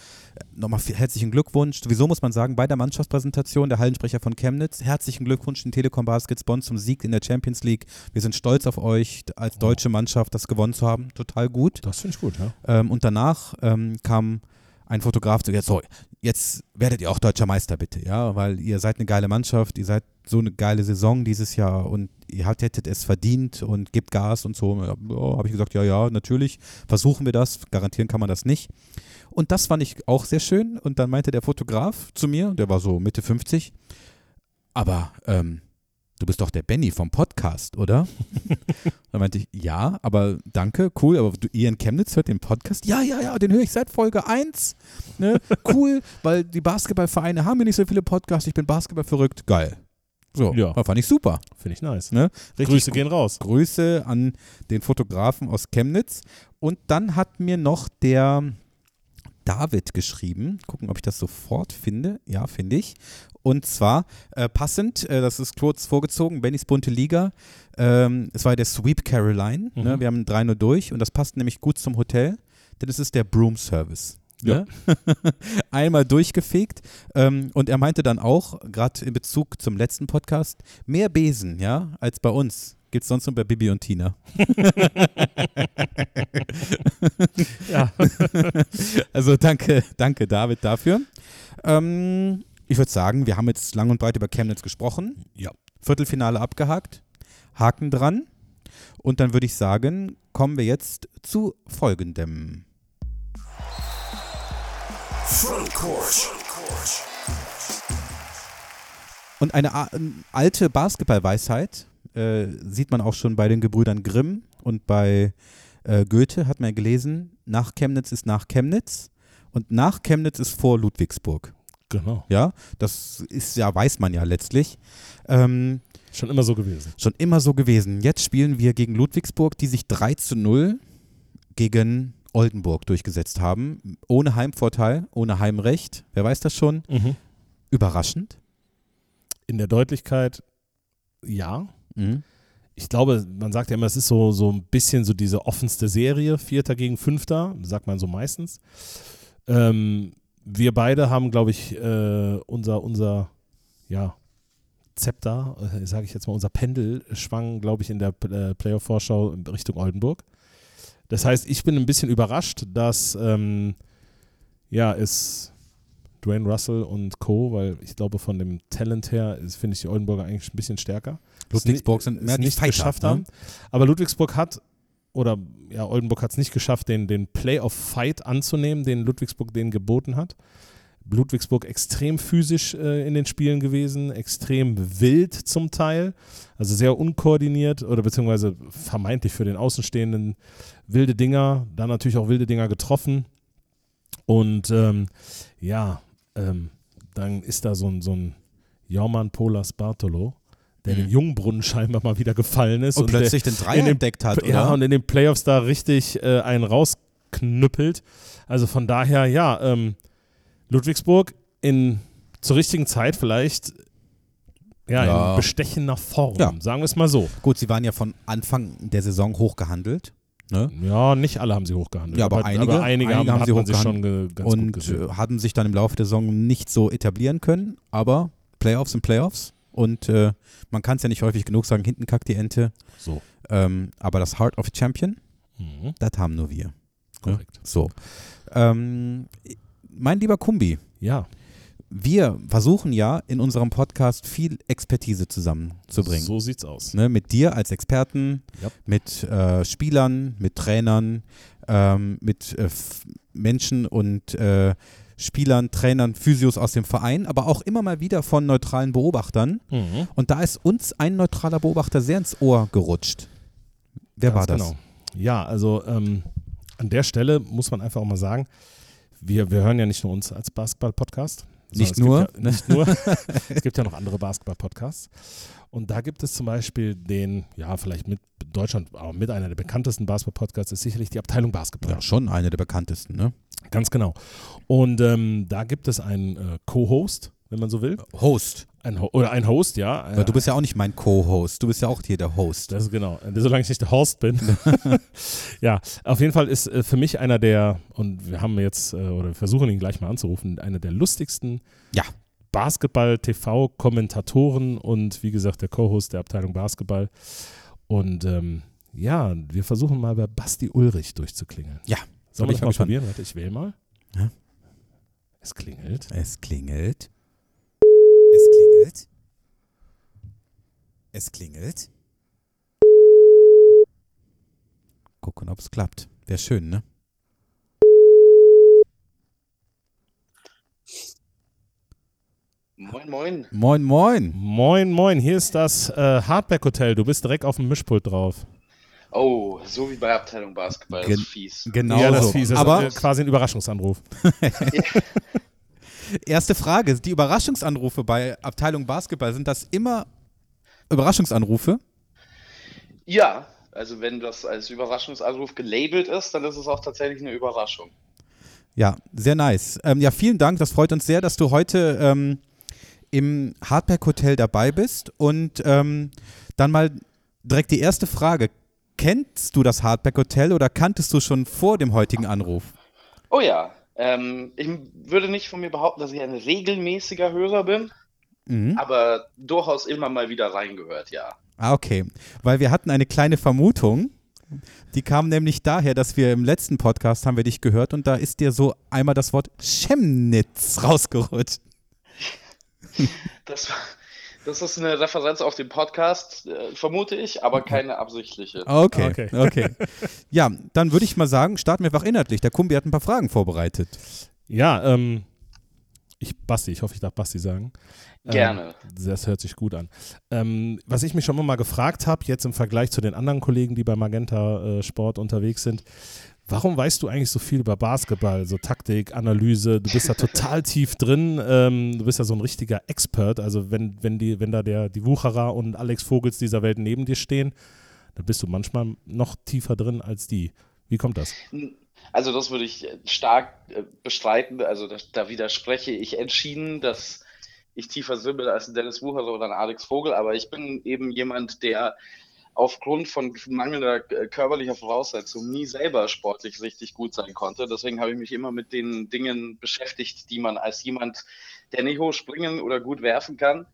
Nochmal viel- herzlichen Glückwunsch. Sowieso muss man sagen, bei der Mannschaftspräsentation, der Hallensprecher von Chemnitz, herzlichen Glückwunsch den Telekom Baskets Bonn zum Sieg in der Champions League. Wir sind stolz auf euch, als deutsche Mannschaft das gewonnen zu haben. Total gut. Das finde ich gut, ja. Ähm, und danach ähm, kam ein Fotograf zu jetzt, so, jetzt werdet ihr auch deutscher Meister bitte, ja, weil ihr seid eine geile Mannschaft, ihr seid so eine geile Saison dieses Jahr und ihr hättet es verdient und gebt Gas und so. Ja, Habe ich gesagt, ja, ja, natürlich, versuchen wir das, garantieren kann man das nicht. Und das fand ich auch sehr schön und dann meinte der Fotograf zu mir, der war so Mitte 50, aber ähm, du bist doch der Benny vom Podcast, oder? Dann meinte ich, ja, aber danke, cool, aber du, in Chemnitz hört den Podcast? Ja, ja, ja, den höre ich seit Folge 1. Ne? Cool, weil die Basketballvereine haben ja nicht so viele Podcasts, ich bin Basketball verrückt, geil. So, Ja. fand ich super. Finde ich nice. Ne? Grüße gehen raus. Grüße an den Fotografen aus Chemnitz. Und dann hat mir noch der David geschrieben. Gucken, ob ich das sofort finde. Ja, finde ich. Und zwar äh, passend, äh, das ist kurz vorgezogen, Bennys bunte Liga. Ähm, es war der Sweep Caroline. Ne? Mhm. Wir haben 3-0 durch und das passt nämlich gut zum Hotel, denn es ist der Broom Service. Ne? Einmal durchgefegt. Ähm, und er meinte dann auch, gerade in Bezug zum letzten Podcast, mehr Besen, ja, als bei uns. Gibt es sonst nur bei Bibi und Tina. Ja. Also danke, danke David dafür. Ähm, ich würde sagen, wir haben jetzt lang und breit über Chemnitz gesprochen. Ja. Viertelfinale abgehakt. Haken dran. Und dann würde ich sagen, kommen wir jetzt zu folgendem. Frontcourt. Und eine alte Basketballweisheit äh, sieht man auch schon bei den Gebrüdern Grimm und bei äh, Goethe, hat man ja gelesen, nach Chemnitz ist nach Chemnitz und nach Chemnitz ist vor Ludwigsburg. Genau. Ja, das ist ja, weiß man ja letztlich. Ähm, Schon immer so gewesen. schon immer so gewesen. Jetzt spielen wir gegen Ludwigsburg, die sich 3 zu 0 gegen Oldenburg durchgesetzt haben. Ohne Heimvorteil, ohne Heimrecht. Wer weiß das schon? Überraschend. In der Deutlichkeit, ja. Mhm. Ich glaube, man sagt ja immer, es ist so, so ein bisschen so diese offenste Serie, Vierter gegen Fünfter, sagt man so meistens. Ähm, wir beide haben, glaube ich, äh, unser, unser, ja, Zepter, äh, sage ich jetzt mal, unser Pendel schwang, glaube ich, in der äh, Playoff-Vorschau Richtung Oldenburg. Das heißt, ich bin ein bisschen überrascht, dass ähm, ja, es Dwayne Russell und Co., weil ich glaube, von dem Talent her finde ich die Oldenburger eigentlich ein bisschen stärker. Ludwigsburg sind mehr nicht Fighter, geschafft ne? haben. Aber Ludwigsburg hat, oder ja, Oldenburg hat es nicht geschafft, den, den Play-of-Fight anzunehmen, den Ludwigsburg denen geboten hat. Ludwigsburg extrem physisch äh, in den Spielen gewesen, extrem wild zum Teil, also sehr unkoordiniert oder beziehungsweise vermeintlich für den Außenstehenden wilde Dinger, dann natürlich auch wilde Dinger getroffen. Und ähm, ja, ähm, dann ist da so ein, so ein Jorman Polas Bartolo, der in den Jungbrunnen scheinbar mal wieder gefallen ist. Mhm. Und, der, plötzlich den Dreier dem- entdeckt hat, oder? ja, und in den Playoffs da richtig äh, einen rausknüppelt. Also von daher, ja, ähm, Ludwigsburg in zur richtigen Zeit vielleicht ja, Ja. in bestechender Form, Ja. sagen wir es mal so. Gut, sie waren ja von Anfang der Saison hochgehandelt. Ne? Ja, nicht alle haben sie hochgehandelt. Ja, aber einige- aber einige, einige haben, haben sie man sich schon ge, ganz gut und äh, haben sich dann im Laufe der Saison nicht so etablieren können. Aber Playoffs sind Playoffs. Und äh, man kann es ja nicht häufig genug sagen, hinten kackt die Ente. So. Ähm, aber das Heart of Champion, Mhm. das haben nur wir. Korrekt. So. Ähm, mein lieber Kumbi, Ja, wir versuchen ja in unserem Podcast viel Expertise zusammenzubringen. So sieht's aus. Ne, mit dir als Experten, Ja. mit äh, Spielern, mit Trainern, ähm, mit äh, Menschen und äh, Spielern, Trainern, Physios aus dem Verein, aber auch immer mal wieder von neutralen Beobachtern. Mhm. Und da ist uns ein neutraler Beobachter sehr ins Ohr gerutscht. Wer Ganz war das? Genau. Ja, also ähm, an der Stelle muss man einfach auch mal sagen, wir, wir hören ja nicht nur uns als Basketball-Podcast. Sondern Nicht nur, Ja, nicht nur. es gibt ja noch andere Basketball-Podcasts. Und da gibt es zum Beispiel den, ja, vielleicht mit Deutschland, aber mit einer der bekanntesten Basketball-Podcasts ist sicherlich die Abteilung Basketball. Ja, schon eine der bekanntesten, ne? Ganz genau. Und ähm, da gibt es einen äh, Co-Host, wenn man so will. Host. Ein oder ein Host, ja. Weil du bist ja auch nicht mein Co-Host, du bist ja auch hier der Host. Das ist genau. Solange ich nicht der Horst bin. ja, auf jeden Fall ist äh, für mich einer der, und wir haben jetzt, äh, oder wir versuchen ihn gleich mal anzurufen, einer der lustigsten Ja. Basketball-TV-Kommentatoren und wie gesagt der Co-Host der Abteilung Basketball. Und ähm, ja, wir versuchen mal bei Basti Ulrich durchzuklingeln. Ja, Sollen wir ich das mal gespannt. probieren? Warte, ich wähle mal. Ja. Es klingelt. Es klingelt. Es klingelt. Es klingelt. Gucken, ob es klappt. Wäre schön, ne? Moin, moin. Moin, moin. Moin, moin, hier ist das äh, Hardback Hotel. Du bist direkt auf dem Mischpult drauf. Oh, so wie bei Abteilung Basketball, das Gen- ist fies. Genau ja, das so. ist fies. Das Aber ist quasi ein Überraschungsanruf. erste Frage: Die Überraschungsanrufe bei Abteilung Basketball, sind das immer Überraschungsanrufe? Ja, also wenn das als Überraschungsanruf gelabelt ist, dann ist es auch tatsächlich eine Überraschung. Ja, sehr nice. Ähm, ja, vielen Dank. Das freut uns sehr, dass du heute ähm, im Hardback Hotel dabei bist. Und ähm, dann mal direkt die erste Frage. Kennst du das Hardback Hotel oder kanntest du schon vor dem heutigen Anruf? Oh ja, ähm, ich würde nicht von mir behaupten, dass ich ein regelmäßiger Hörer bin, Mhm. aber durchaus immer mal wieder reingehört, ja. Ah, okay. Weil wir hatten eine kleine Vermutung. Die kam nämlich daher, dass wir im letzten Podcast haben wir dich gehört und da ist dir so einmal das Wort Chemnitz rausgerutscht. Das, das ist eine Referenz auf den Podcast, äh, vermute ich, aber keine absichtliche. Okay, Okay. okay. Ja, dann würde ich mal sagen, starten wir einfach inhaltlich. Der Kumbi hat ein paar Fragen vorbereitet. Ja, ähm, ich, Basti, ich hoffe, ich darf Basti sagen. Gerne. Ähm, das hört sich gut an. Ähm, was ich mich schon immer mal gefragt habe, jetzt im Vergleich zu den anderen Kollegen, die bei Magenta äh, Sport unterwegs sind, warum weißt du eigentlich so viel über Basketball, so Taktik, Analyse? Du bist da total tief drin. Ähm, du bist ja so ein richtiger Expert. Also wenn, wenn, die, wenn da der, die Wucherer und Alex Vogels dieser Welt neben dir stehen, dann bist du manchmal noch tiefer drin als die. Wie kommt das? Also das würde ich stark äh, bestreiten. Also da, da widerspreche ich entschieden, dass ich tiefer bin als ein Dennis Wucherer oder ein Alex Vogel. Aber ich bin eben jemand, der aufgrund von mangelnder äh, körperlicher Voraussetzungen nie selber sportlich richtig gut sein konnte. Deswegen habe ich mich immer mit den Dingen beschäftigt, die man als jemand, der nicht hoch springen oder gut werfen kann,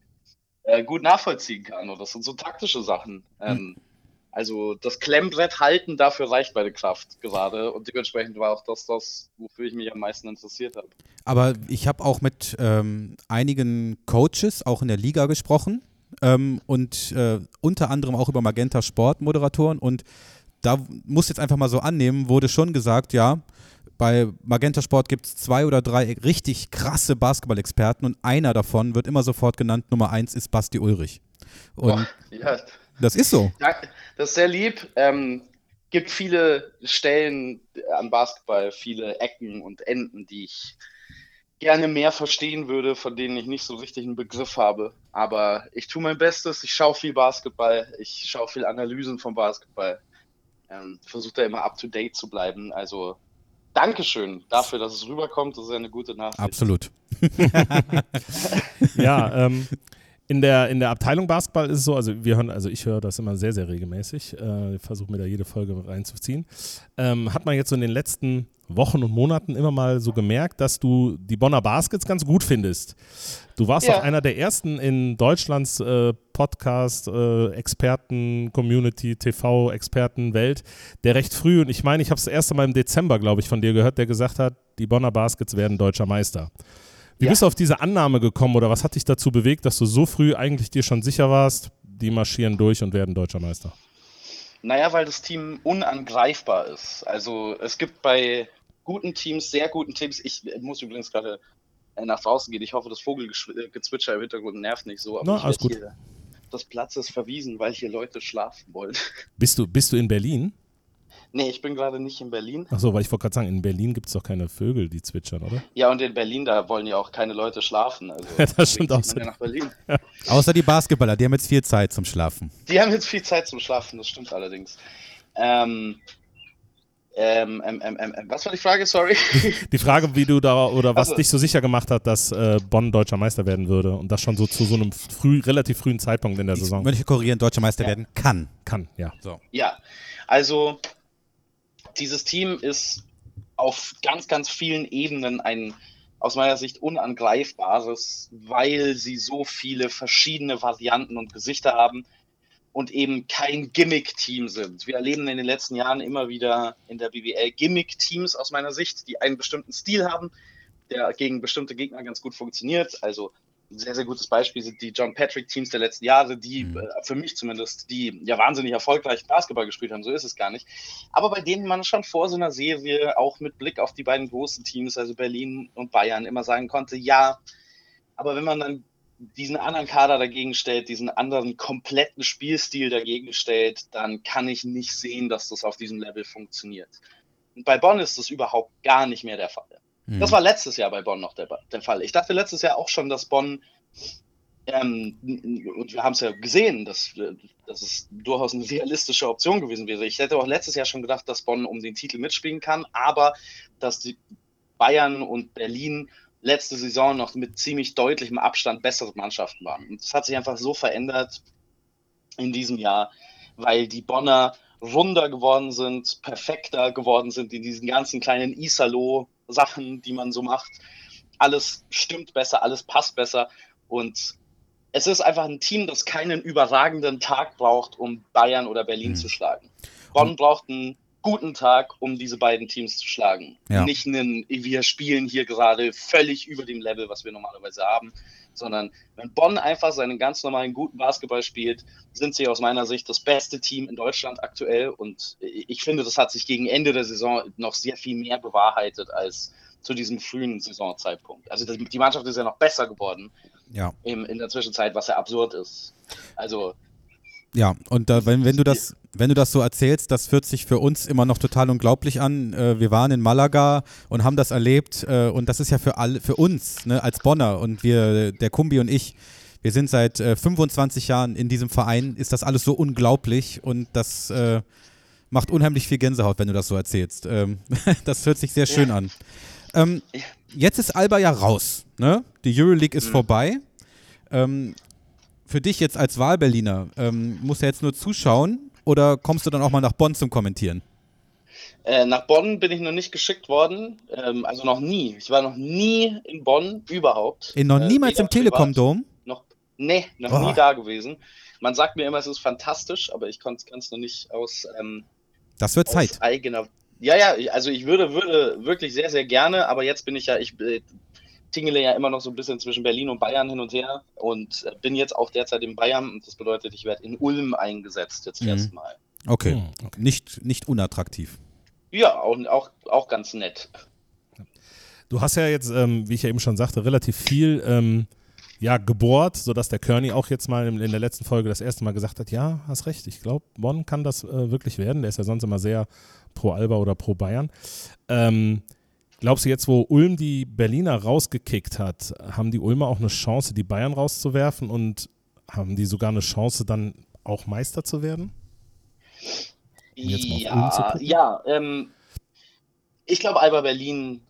äh, gut nachvollziehen kann. Und das sind so taktische Sachen. Ähm, also das Klemmbrett halten, dafür reicht meine Kraft gerade. Und dementsprechend war auch das das, wofür ich mich am meisten interessiert habe. Aber ich habe auch mit ähm, einigen Coaches, auch in der Liga, gesprochen ähm, und äh, unter anderem auch über Magenta Sport Moderatoren. Und da muss jetzt einfach mal so annehmen, wurde schon gesagt, ja, bei Magenta Sport gibt es zwei oder drei richtig krasse Basketball-Experten und einer davon wird immer sofort genannt, Nummer eins ist Basti Ulrich. Und Boah, ja, das ist so. Ja, das ist sehr lieb. Ähm, gibt viele Stellen am Basketball, viele Ecken und Enden, die ich gerne mehr verstehen würde, von denen ich nicht so richtig einen Begriff habe. Aber ich tue mein Bestes. Ich schaue viel Basketball. Ich schaue viel Analysen vom Basketball. Ähm, Versuche da immer up to date zu bleiben. Also Dankeschön dafür, dass es rüberkommt. Das ist eine gute Nachricht. Absolut. ja, ähm, in der, in der Abteilung Basketball ist es so, also wir hören, also ich höre das immer sehr, sehr regelmäßig, äh, versuche mir da jede Folge reinzuziehen. Ähm, hat man jetzt so in den letzten Wochen und Monaten immer mal so gemerkt, dass du die Bonner Baskets ganz gut findest. Du warst Ja. auch einer der ersten in Deutschlands äh, Podcast, äh, Experten, Community, TV-Experten, Welt, der recht früh, und ich meine, ich habe es das erste Mal im Dezember, glaube ich, von dir gehört, der gesagt hat, die Bonner Baskets werden deutscher Meister. Wie Ja. bist du auf diese Annahme gekommen oder was hat dich dazu bewegt, dass du so früh eigentlich dir schon sicher warst, die marschieren durch und werden deutscher Meister? Naja, weil das Team unangreifbar ist. Also es gibt bei guten Teams, sehr guten Teams, ich muss übrigens gerade äh, nach draußen gehen. Ich hoffe, das Vogelgezwitscher im Hintergrund nervt nicht so. Na, ich alles gut. Hier des Platzes verwiesen, weil hier Leute schlafen wollen. Bist du, bist du in Berlin? nee, ich bin gerade nicht in Berlin. Achso, weil ich wollte gerade sagen, in Berlin gibt es doch keine Vögel, die zwitschern, oder? Ja, und in Berlin, da wollen ja auch keine Leute schlafen. Also, Das stimmt auch man ja nach Berlin. Außer die Basketballer, die haben jetzt viel Zeit zum Schlafen. Die haben jetzt viel Zeit zum Schlafen, das stimmt allerdings. Ähm, ähm, ähm, ähm, ähm, was war die Frage? Sorry. Die Frage, wie du da oder was Also- dich so sicher gemacht hat, dass äh, Bonn deutscher Meister werden würde und das schon so zu so einem früh, relativ frühen Zeitpunkt in der Saison möchte korrigieren, deutscher Meister Ja. werden kann. kann, ja. Ja, also dieses Team ist auf ganz, ganz vielen Ebenen ein aus meiner Sicht unangreifbares, weil sie so viele verschiedene Varianten und Gesichter haben und eben kein Gimmick-Team sind. Wir erleben in den letzten Jahren immer wieder in der BBL Gimmick-Teams aus meiner Sicht, die einen bestimmten Stil haben, der gegen bestimmte Gegner ganz gut funktioniert. Also sehr, sehr gutes Beispiel sind die John Patrick-Teams der letzten Jahre, die Mhm. äh, für mich zumindest, die ja wahnsinnig erfolgreich Basketball gespielt haben, so ist es gar nicht. Aber bei denen man schon vor so einer Serie auch mit Blick auf die beiden großen Teams, also Berlin und Bayern, immer sagen konnte, ja, aber wenn man dann diesen anderen Kader dagegen stellt, diesen anderen kompletten Spielstil dagegen stellt, dann kann ich nicht sehen, dass das auf diesem Level funktioniert. Und bei Bonn ist das überhaupt gar nicht mehr der Fall. Mhm. Das war letztes Jahr bei Bonn noch der, der Fall. Ich dachte letztes Jahr auch schon, dass Bonn, ähm, und wir haben es ja gesehen, dass, dass es durchaus eine realistische Option gewesen wäre. Ich hätte auch letztes Jahr schon gedacht, dass Bonn um den Titel mitspielen kann, aber dass die Bayern und Berlin letzte Saison noch mit ziemlich deutlichem Abstand bessere Mannschaften waren. Und das hat sich einfach so verändert in diesem Jahr, weil die Bonner runder geworden sind, perfekter geworden sind in diesen ganzen kleinen Isalo-Sachen, die man so macht. Alles stimmt besser, alles passt besser und es ist einfach ein Team, das keinen überragenden Tag braucht, um Bayern oder Berlin Mhm. zu schlagen. Bonn braucht einen guten Tag, um diese beiden Teams zu schlagen. Ja. Nicht einen, wir spielen hier gerade völlig über dem Level, was wir normalerweise haben, sondern wenn Bonn einfach seinen ganz normalen guten Basketball spielt, sind sie aus meiner Sicht das beste Team in Deutschland aktuell und ich finde, das hat sich gegen Ende der Saison noch sehr viel mehr bewahrheitet als zu diesem frühen Saisonzeitpunkt. Also die Mannschaft ist ja noch besser geworden Ja, in der Zwischenzeit, was ja absurd ist. Also ja. Und da, wenn, wenn du das, wenn du das so erzählst, das fühlt sich für uns immer noch total unglaublich an. Äh, wir waren in Malaga und haben das erlebt äh, und das ist ja für alle, für uns, ne, als Bonner und wir, der Kumbi und ich, wir sind seit äh, 25 Jahren in diesem Verein, ist das alles so unglaublich und das äh, macht unheimlich viel Gänsehaut, wenn du das so erzählst. Ähm, das hört sich sehr schön an. Ähm, jetzt ist Alba ja raus. Ne? Die Euroleague ist vorbei. Ähm, für dich jetzt als Wahlberliner, ähm, musst du jetzt nur zuschauen oder kommst du dann auch mal nach Bonn zum Kommentieren? Äh, nach Bonn bin ich noch nicht geschickt worden, ähm, also noch nie. Ich war noch nie in Bonn überhaupt. In noch Äh, niemals weder im Telekom privat Dom? Noch, nee, noch Oh. nie da gewesen. Man sagt mir immer, es ist fantastisch, aber ich kann es noch nicht aus, ähm, Das wird aus Zeit. eigener. Ja, ja, also ich würde, würde wirklich sehr, sehr gerne, aber jetzt bin ich ja, ich tingele ja immer noch so ein bisschen zwischen Berlin und Bayern hin und her und bin jetzt auch derzeit in Bayern und das bedeutet, ich werde in Ulm eingesetzt jetzt Mhm. erstmal. Okay. Hm, okay. Nicht, nicht unattraktiv. Ja, auch, auch, auch ganz nett. Du hast ja jetzt, ähm, wie ich ja eben schon sagte, relativ viel ähm, ja, gebohrt, sodass der Kearney auch jetzt mal in, in der letzten Folge das erste Mal gesagt hat, ja, hast recht, ich glaube, Bonn kann das äh, wirklich werden. Der ist ja sonst immer sehr pro Alba oder pro Bayern. Ähm, glaubst du jetzt, wo Ulm die Berliner rausgekickt hat, haben die Ulmer auch eine Chance, die Bayern rauszuwerfen und haben die sogar eine Chance, dann auch Meister zu werden? Um zu Ja, gucken. ja ähm, ich glaube, Alba Berlin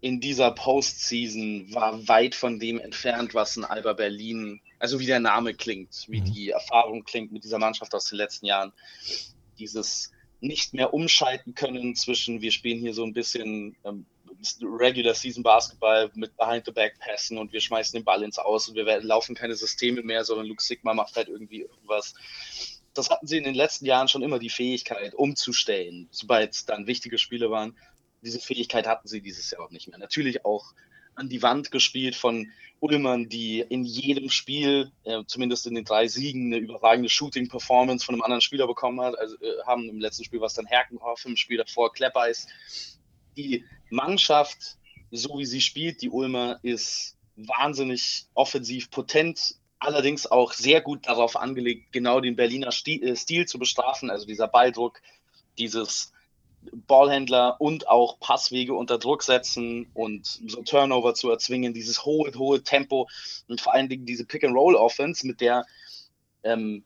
in dieser Postseason war weit von dem entfernt, was ein Alba Berlin, also wie der Name klingt, wie Mhm. die Erfahrung klingt mit dieser Mannschaft aus den letzten Jahren. Dieses nicht mehr umschalten können zwischen, wir spielen hier so ein bisschen ähm, Regular Season Basketball mit Behind-the-Back-Passen und wir schmeißen den Ball ins Aus und wir werden, laufen keine Systeme mehr, sondern Luke Sigma macht halt irgendwie irgendwas das hatten sie in den letzten Jahren schon immer die Fähigkeit, umzustellen, sobald es dann wichtige Spiele waren. Diese Fähigkeit hatten sie dieses Jahr auch nicht mehr. Natürlich auch an die Wand gespielt von Ullmann, die in jedem Spiel, äh, zumindest in den drei Siegen, eine überragende Shooting-Performance von einem anderen Spieler bekommen hat. Also äh, haben im letzten Spiel was dann Herkenhoff, im Spiel davor Kleppeis. Die Mannschaft, so wie sie spielt, die Ulmer, ist wahnsinnig offensiv potent, allerdings auch sehr gut darauf angelegt, genau den Berliner Stil, äh, Stil zu bestrafen, also dieser Balldruck, dieses Ballhändler und auch Passwege unter Druck setzen und so Turnover zu erzwingen, dieses hohe, hohe Tempo und vor allen Dingen diese Pick-and-Roll-Offense, mit der ähm,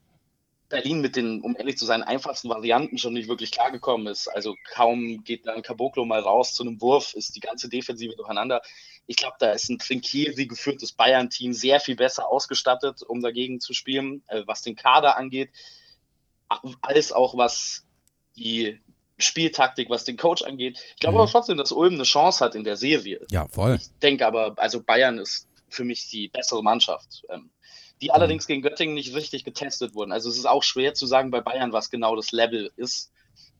Berlin mit den, um ehrlich zu sein, einfachsten Varianten schon nicht wirklich klargekommen ist. Also kaum geht dann Caboclo mal raus zu einem Wurf, ist die ganze Defensive durcheinander. Ich glaube, da ist ein Trinkieri geführtes Bayern-Team sehr viel besser ausgestattet, um dagegen zu spielen, äh, was den Kader angeht, als auch was die Spieltaktik, was den Coach angeht. Ich glaube mhm. aber trotzdem, dass Ulm eine Chance hat in der Serie. Ja, voll. Ich denke aber, also Bayern ist für mich die bessere Mannschaft. Ähm, die mhm. allerdings gegen Göttingen nicht richtig getestet wurden. Also es ist auch schwer zu sagen bei Bayern, was genau das Level ist.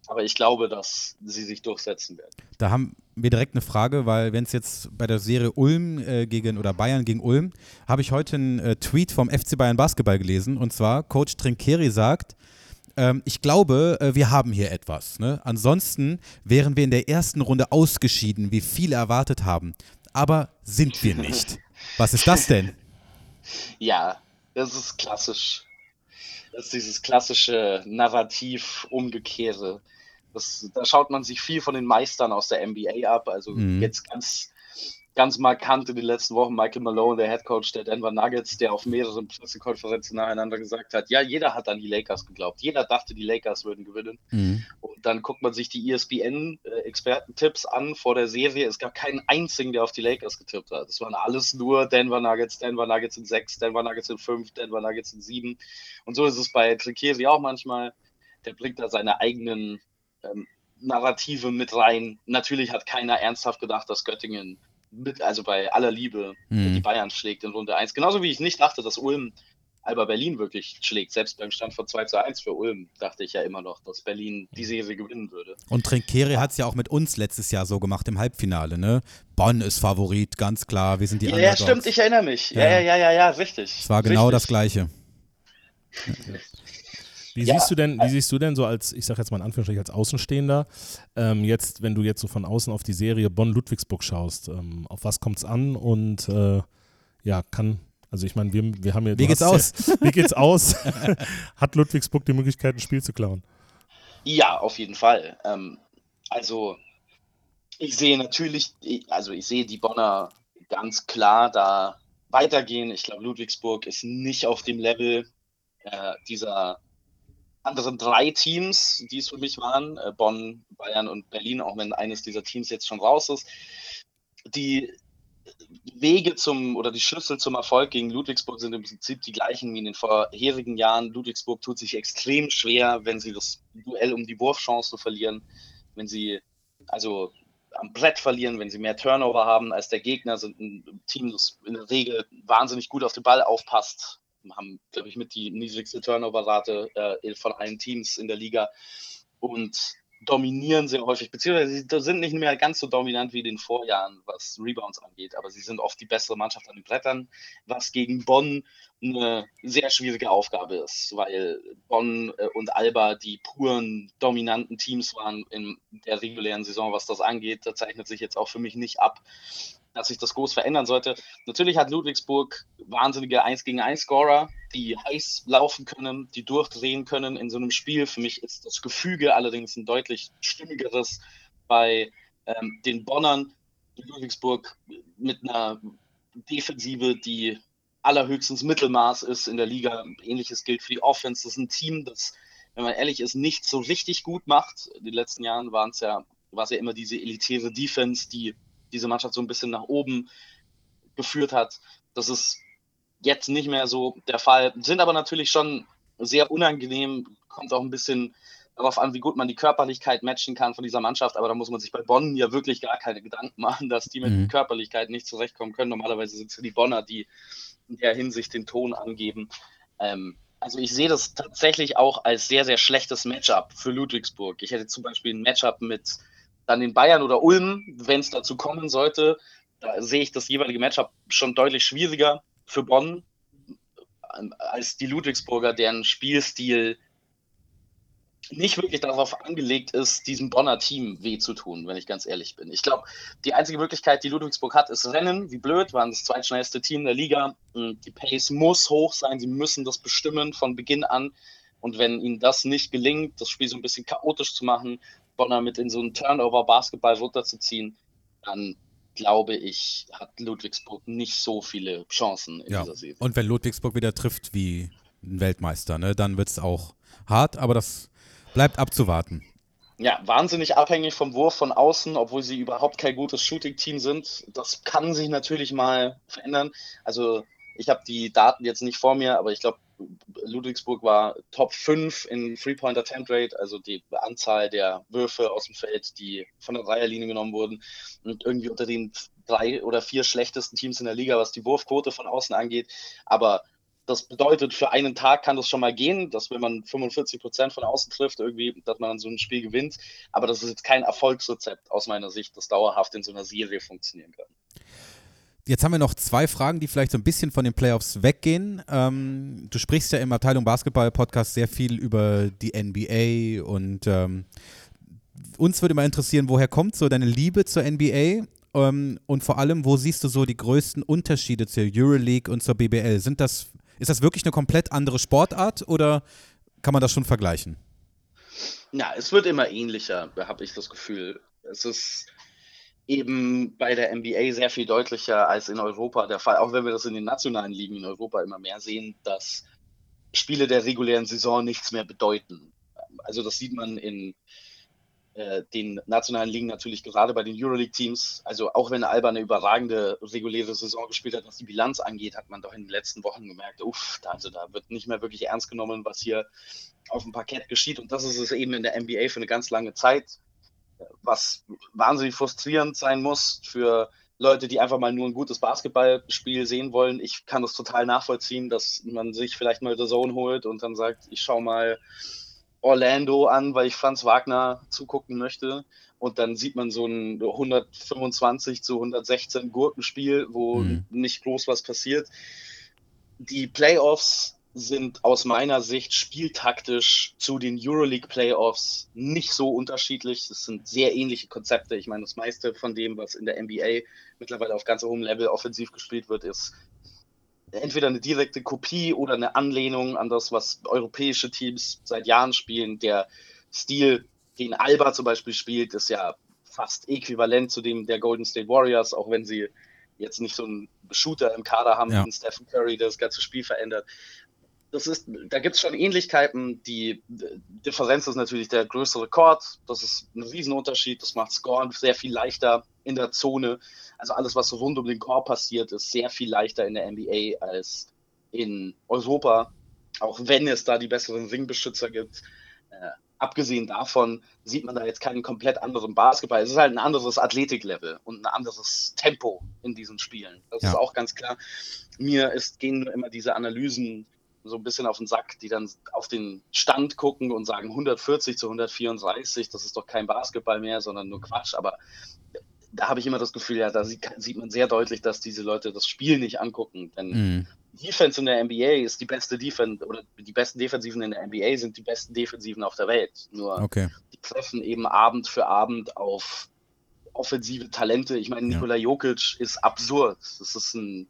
Aber ich glaube, dass sie sich durchsetzen werden. Da haben wir direkt eine Frage, weil wenn es jetzt bei der Serie Ulm äh, gegen oder Bayern gegen Ulm, habe ich heute einen äh, Tweet vom FC Bayern Basketball gelesen. Und zwar, Coach Trinkeri sagt, ähm, ich glaube, äh, wir haben hier etwas. Ne? Ansonsten wären wir in der ersten Runde ausgeschieden, wie viele erwartet haben. Aber sind wir nicht. Was ist das denn? Ja, das ist klassisch. Das ist dieses klassische Narrativ umgekehrte. Das, da schaut man sich viel von den Meistern aus der NBA ab. Also mhm. jetzt ganz ganz markant in den letzten Wochen Michael Malone, der Head Coach der Denver Nuggets, der auf mehreren Pressekonferenzen nacheinander gesagt hat, ja, jeder hat an die Lakers geglaubt. Jeder dachte, die Lakers würden gewinnen. Mhm. Und dann guckt man sich die ESPN-Expertentipps an vor der Serie. Es gab keinen einzigen, der auf die Lakers getippt hat. Es waren alles nur Denver Nuggets, Denver Nuggets in sechs, Denver Nuggets in fünf, Denver Nuggets in sieben. Und so ist es bei Tricchesi auch manchmal. Der bringt da seine eigenen ähm, Narrative mit rein. Natürlich hat keiner ernsthaft gedacht, dass Göttingen mit, also bei aller Liebe, mhm. die Bayern schlägt in Runde 1. Genauso wie ich nicht dachte, dass Ulm Alba Berlin wirklich schlägt. Selbst beim Stand von 2 zu 1 für Ulm dachte ich ja immer noch, dass Berlin die Serie gewinnen würde. Und Trinkeri hat es ja auch mit uns letztes Jahr so gemacht im Halbfinale, ne? Bonn ist Favorit, ganz klar. Wir sind die Ja, ja stimmt, ich erinnere mich. Ja, ja, ja, ja, ja, richtig. Es war genau das Gleiche. Wie ja. siehst du denn, wie siehst du denn so als, ich sag jetzt mal in Anführungsstrichen als Außenstehender, ähm, jetzt, wenn du jetzt so von außen auf die Serie Bonn-Ludwigsburg schaust, ähm, auf was kommt es an und äh, ja, kann, also ich meine, wir, wir haben ja. Wie geht's aus? Ja, wie geht's aus? Hat Ludwigsburg die Möglichkeit, ein Spiel zu klauen? Ja, auf jeden Fall. Ähm, also ich sehe natürlich, also ich sehe die Bonner ganz klar da weitergehen. Ich glaube, Ludwigsburg ist nicht auf dem Level äh, dieser anderen drei Teams, die es für mich waren, äh, Bonn, Bayern und Berlin, auch wenn eines dieser Teams jetzt schon raus ist, die Wege zum oder die Schlüssel zum Erfolg gegen Ludwigsburg sind im Prinzip die gleichen wie in den vorherigen Jahren. Ludwigsburg tut sich extrem schwer, wenn sie das Duell um die Wurfchance verlieren, wenn sie also am Brett verlieren, wenn sie mehr Turnover haben als der Gegner, sind ein Team, das in der Regel wahnsinnig gut auf den Ball aufpasst, haben, glaube ich, mit die niedrigste Turnover-Rate äh, von allen Teams in der Liga und dominieren sehr häufig, beziehungsweise sie sind nicht mehr ganz so dominant wie in den Vorjahren, was Rebounds angeht, aber sie sind oft die bessere Mannschaft an den Brettern, was gegen Bonn eine sehr schwierige Aufgabe ist, weil Bonn äh, und Alba die puren dominanten Teams waren in der regulären Saison, was das angeht. Da zeichnet sich jetzt auch für mich nicht ab, dass sich das groß verändern sollte. Natürlich hat Ludwigsburg wahnsinnige 1 gegen 1 Scorer, die heiß laufen können, die durchdrehen können in so einem Spiel. Für mich ist das Gefüge allerdings ein deutlich stimmigeres bei ähm, den Bonnern. Ludwigsburg mit einer Defensive, die allerhöchstens Mittelmaß ist in der Liga. Ähnliches gilt für die Offense. Das ist ein Team, das, wenn man ehrlich ist, nicht so richtig gut macht. In den letzten Jahren waren es ja, war es ja immer diese elitäre Defense, die diese Mannschaft so ein bisschen nach oben geführt hat. Das ist jetzt nicht mehr so der Fall. Sind aber natürlich schon sehr unangenehm, kommt auch ein bisschen darauf an, wie gut man die Körperlichkeit matchen kann von dieser Mannschaft. Aber da muss man sich bei Bonn ja wirklich gar keine Gedanken machen, dass die mit mhm. Körperlichkeit nicht zurechtkommen können. Normalerweise sind es die Bonner, die in der Hinsicht den Ton angeben. Ähm, also ich sehe das tatsächlich auch als sehr, sehr schlechtes Matchup für Ludwigsburg. Ich hätte zum Beispiel ein Matchup mit dann in Bayern oder Ulm, wenn es dazu kommen sollte, da sehe ich das jeweilige Matchup schon deutlich schwieriger für Bonn ähm, als die Ludwigsburger, deren Spielstil nicht wirklich darauf angelegt ist, diesem Bonner Team weh zu tun, wenn ich ganz ehrlich bin. Ich glaube, die einzige Möglichkeit, die Ludwigsburg hat, ist Rennen. Wie blöd, waren das zweitschnellste Team der Liga. Die Pace muss hoch sein, sie müssen das bestimmen von Beginn an. Und wenn ihnen das nicht gelingt, das Spiel so ein bisschen chaotisch zu machen, Bonner mit in so einen Turnover-Basketball runterzuziehen, dann glaube ich, hat Ludwigsburg nicht so viele Chancen in ja. dieser Serie. Und wenn Ludwigsburg wieder trifft wie ein Weltmeister, ne, dann wird es auch hart, aber das bleibt abzuwarten. Ja, wahnsinnig abhängig vom Wurf von außen, obwohl sie überhaupt kein gutes Shooting-Team sind. Das kann sich natürlich mal verändern. Also ich habe die Daten jetzt nicht vor mir, aber ich glaube, Ludwigsburg war Top 5 in Three-Point Attempt Rate, also die Anzahl der Würfe aus dem Feld, die von der Dreierlinie genommen wurden und irgendwie unter den drei oder vier schlechtesten Teams in der Liga, was die Wurfquote von außen angeht. Aber das bedeutet, für einen Tag kann das schon mal gehen, dass wenn man 45 Prozent von außen trifft, irgendwie, dass man so ein Spiel gewinnt. Aber das ist jetzt kein Erfolgsrezept aus meiner Sicht, das dauerhaft in so einer Serie funktionieren kann. Jetzt haben wir noch zwei Fragen, die vielleicht so ein bisschen von den Playoffs weggehen. Ähm, du sprichst ja im Abteilung Basketball-Podcast sehr viel über die NBA und ähm, uns würde mal interessieren, woher kommt so deine Liebe zur NBA ähm, und vor allem, wo siehst du so die größten Unterschiede zur Euroleague und zur BBL? Sind das, ist das wirklich eine komplett andere Sportart oder kann man das schon vergleichen? Ja, es wird immer ähnlicher, habe ich das Gefühl. Es ist eben bei der NBA sehr viel deutlicher als in Europa der Fall, auch wenn wir das in den nationalen Ligen in Europa immer mehr sehen, dass Spiele der regulären Saison nichts mehr bedeuten. Also das sieht man in äh, den nationalen Ligen natürlich gerade bei den Euroleague-Teams. Also auch wenn Alba eine überragende reguläre Saison gespielt hat, was die Bilanz angeht, hat man doch in den letzten Wochen gemerkt, uff, also da wird nicht mehr wirklich ernst genommen, was hier auf dem Parkett geschieht. Und das ist es eben in der NBA für eine ganz lange Zeit was wahnsinnig frustrierend sein muss für Leute, die einfach mal nur ein gutes Basketballspiel sehen wollen. Ich kann das total nachvollziehen, dass man sich vielleicht mal The Zone holt und dann sagt, ich schaue mal Orlando an, weil ich Franz Wagner zugucken möchte. Und dann sieht man so ein 125 zu 116 Gurkenspiel, wo mhm. nicht groß was passiert. Die Playoffs sind aus meiner Sicht spieltaktisch zu den Euroleague Playoffs nicht so unterschiedlich. Es sind sehr ähnliche Konzepte. Ich meine, das meiste von dem, was in der NBA mittlerweile auf ganz hohem Level offensiv gespielt wird, ist entweder eine direkte Kopie oder eine Anlehnung an das, was europäische Teams seit Jahren spielen. Der Stil, den Alba zum Beispiel spielt, ist ja fast äquivalent zu dem der Golden State Warriors, auch wenn sie jetzt nicht so einen Shooter im Kader haben, ja. wie Stephen Curry, der das ganze Spiel verändert das ist, da gibt es schon Ähnlichkeiten. Die Differenz ist natürlich der größere Chord. Das ist ein Riesenunterschied. Das macht Scoren sehr viel leichter in der Zone. Also alles, was rund um den Chord passiert, ist sehr viel leichter in der NBA als in Europa. Auch wenn es da die besseren Ringbeschützer gibt. Äh, abgesehen davon sieht man da jetzt keinen komplett anderen Basketball. Es ist halt ein anderes Athletiklevel und ein anderes Tempo in diesen Spielen. Das ja. ist auch ganz klar. Mir ist, gehen immer diese Analysen so ein bisschen auf den Sack, die dann auf den Stand gucken und sagen 140 zu 134, das ist doch kein Basketball mehr, sondern nur Quatsch. Aber da habe ich immer das Gefühl, ja, da sieht, sieht, man sehr deutlich, dass diese Leute das Spiel nicht angucken. Denn mhm. Defense in der NBA ist die beste Defense oder die besten Defensiven in der NBA sind die besten Defensiven auf der Welt. Nur okay. die treffen eben Abend für Abend auf offensive Talente. Ich meine, Nikola ja. Jokic ist absurd. Das ist ein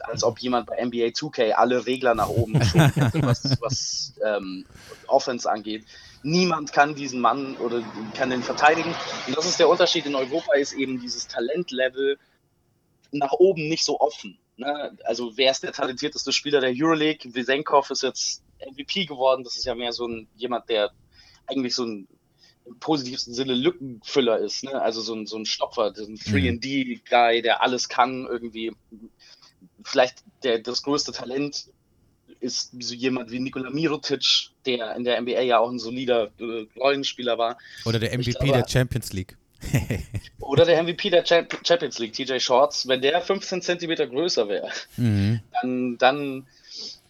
als ob jemand bei NBA 2K alle Regler nach oben geschoben hätte, was, was ähm, Offense angeht. Niemand kann diesen Mann oder kann den verteidigen. Und das ist der Unterschied in Europa, ist eben dieses Talentlevel nach oben nicht so offen. Ne? Also wer ist der talentierteste Spieler der Euroleague? Wisenkov ist jetzt MVP geworden. Das ist ja mehr so ein jemand, der eigentlich so ein im positivsten Sinne Lückenfüller ist, ne? also so ein, so ein Stopfer, so ein 3D-Guy, mhm. der alles kann, irgendwie vielleicht der, das größte Talent ist so jemand wie Nikola Mirotic, der in der NBA ja auch ein solider äh, Rollenspieler war. Oder der MVP glaube, der Champions League. oder der MVP der Champions League, TJ Shorts. Wenn der 15 Zentimeter größer wäre, mhm. dann, dann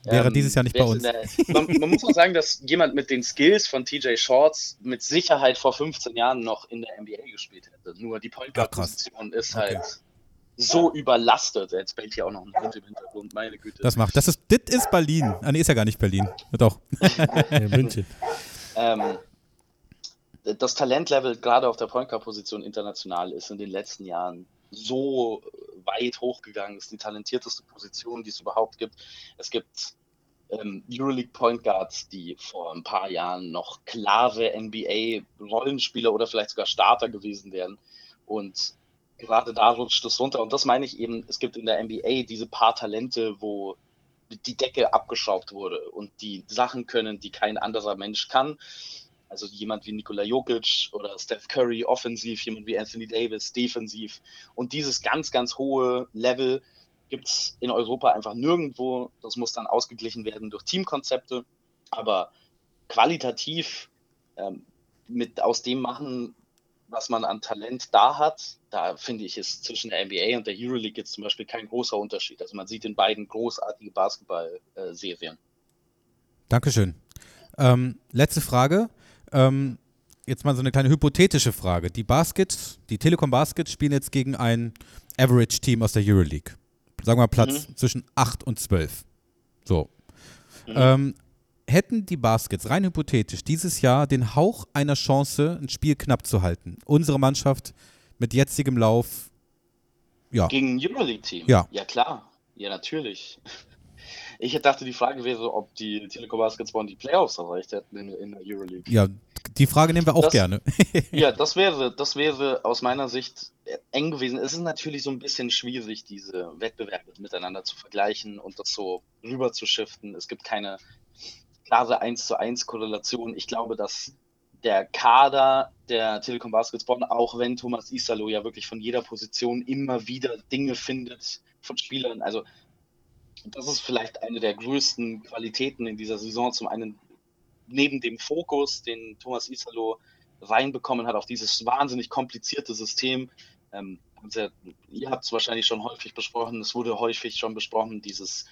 wäre ähm, dieses Jahr nicht bei uns. Der, man, man, muss auch sagen, dass jemand mit den Skills von TJ Shorts mit Sicherheit vor 15 Jahren noch in der NBA gespielt hätte. Nur die Point Guard Position ist okay. halt so überlastet. Jetzt bellt hier auch noch ein Hund im Hintergrund, meine Güte. Das macht. Das ist, das ist Berlin. Ah, nee, ist ja gar nicht Berlin. Doch. Ja, München. ähm, das Talentlevel gerade auf der Point Guard Position international ist in den letzten Jahren so weit hochgegangen. Das ist die talentierteste Position, die es überhaupt gibt. Es gibt ähm, Euroleague Point Guards, die vor ein paar Jahren noch klare NBA Rollenspieler oder vielleicht sogar Starter gewesen wären. Und gerade da rutscht es runter. Und das meine ich eben, es gibt in der NBA diese paar Talente, wo die Decke abgeschraubt wurde und die Sachen können, die kein anderer Mensch kann. Also jemand wie Nikola Jokic oder Steph Curry offensiv, jemand wie Anthony Davis defensiv. Und dieses ganz, ganz hohe Level gibt es in Europa einfach nirgendwo. Das muss dann ausgeglichen werden durch Teamkonzepte. Aber qualitativ ähm, mit aus dem machen, was man an Talent da hat, da finde ich, ist zwischen der NBA und der Euroleague jetzt zum Beispiel kein großer Unterschied. Also man sieht in beiden großartige Basketball-Serien. Dankeschön. Ähm, letzte Frage. Ähm, jetzt mal so eine kleine hypothetische Frage. Die Baskets, die Telekom Baskets spielen jetzt gegen ein Average-Team aus der Euroleague. Sagen wir mal Platz Mhm. zwischen 8 und 12. So. Mhm. Ähm, hätten die Baskets rein hypothetisch dieses Jahr den Hauch einer Chance, ein Spiel knapp zu halten? Unsere Mannschaft mit jetzigem Lauf, ja. Gegen ein Euroleague-Team? Ja. Ja, klar. Ja, natürlich. Ich dachte, die Frage wäre, ob die Telekom Basketball die Playoffs erreicht hätten in, in der Euroleague. Ja, die Frage nehmen wir auch Das- gerne. Ja, das wäre, das wäre aus meiner Sicht eng gewesen. Es ist natürlich so ein bisschen schwierig, diese Wettbewerbe miteinander zu vergleichen und das so rüber zu shiften. Es gibt keine klare 1 zu 1 Korrelation. Ich glaube, dass der Kader der Telekom Basketball, auch wenn Thomas Isalo ja wirklich von jeder Position immer wieder Dinge findet von Spielern, also das ist vielleicht eine der größten Qualitäten in dieser Saison. Zum einen neben dem Fokus, den Thomas Isalo reinbekommen hat auf dieses wahnsinnig komplizierte System. Ähm, ihr habt es wahrscheinlich schon häufig besprochen, es wurde häufig schon besprochen, dieses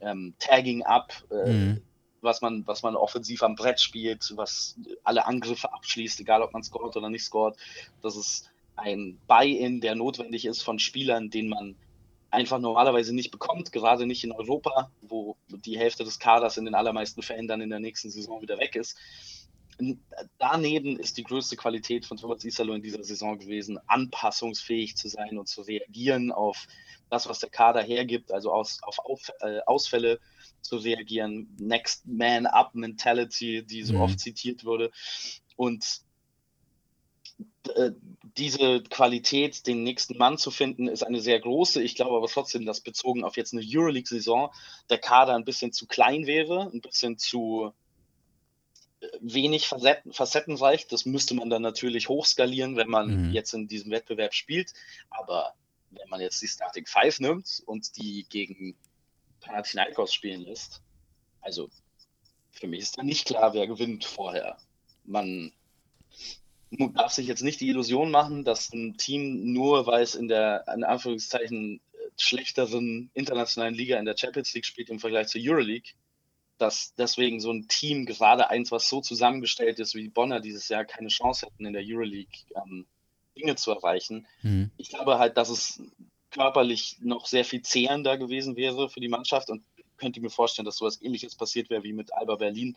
ähm, Tagging up, äh, Mhm. Was, man, was man offensiv am Brett spielt, was alle Angriffe abschließt, egal ob man scoret oder nicht scoret. Das ist ein Buy-in, der notwendig ist von Spielern, den man einfach normalerweise nicht bekommt, gerade nicht in Europa, wo die Hälfte des Kaders in den allermeisten Fällen dann in der nächsten Saison wieder weg ist. Daneben ist die größte Qualität von Thomas Isalo in dieser Saison gewesen, anpassungsfähig zu sein und zu reagieren auf das, was der Kader hergibt, also aus, auf, auf äh, Ausfälle zu reagieren, Next Man Up Mentality, die so Mhm. oft zitiert wurde. Und äh, diese Qualität, den nächsten Mann zu finden, ist eine sehr große. Ich glaube aber trotzdem, dass bezogen auf jetzt eine Euroleague-Saison der Kader ein bisschen zu klein wäre, ein bisschen zu äh, wenig facetten, facettenreich. Das müsste man dann natürlich hochskalieren, wenn man Mhm. jetzt in diesem Wettbewerb spielt. Aber wenn man jetzt die Starting Five nimmt und die gegen Panathinaikos spielen lässt, also für mich ist da nicht klar, wer gewinnt vorher. Man darf sich jetzt nicht die Illusion machen, dass ein Team nur, weil es in der, in Anführungszeichen, schlechteren internationalen Liga in der Champions League spielt im Vergleich zur Euroleague, dass deswegen so ein Team, gerade eins, was so zusammengestellt ist wie die Bonner dieses Jahr, keine Chance hätten, in der Euroleague ähm, Dinge zu erreichen. Mhm. Ich glaube halt, dass es körperlich noch sehr viel zehrender gewesen wäre für die Mannschaft und könnte mir vorstellen, dass sowas ähnliches passiert wäre wie mit Alba Berlin,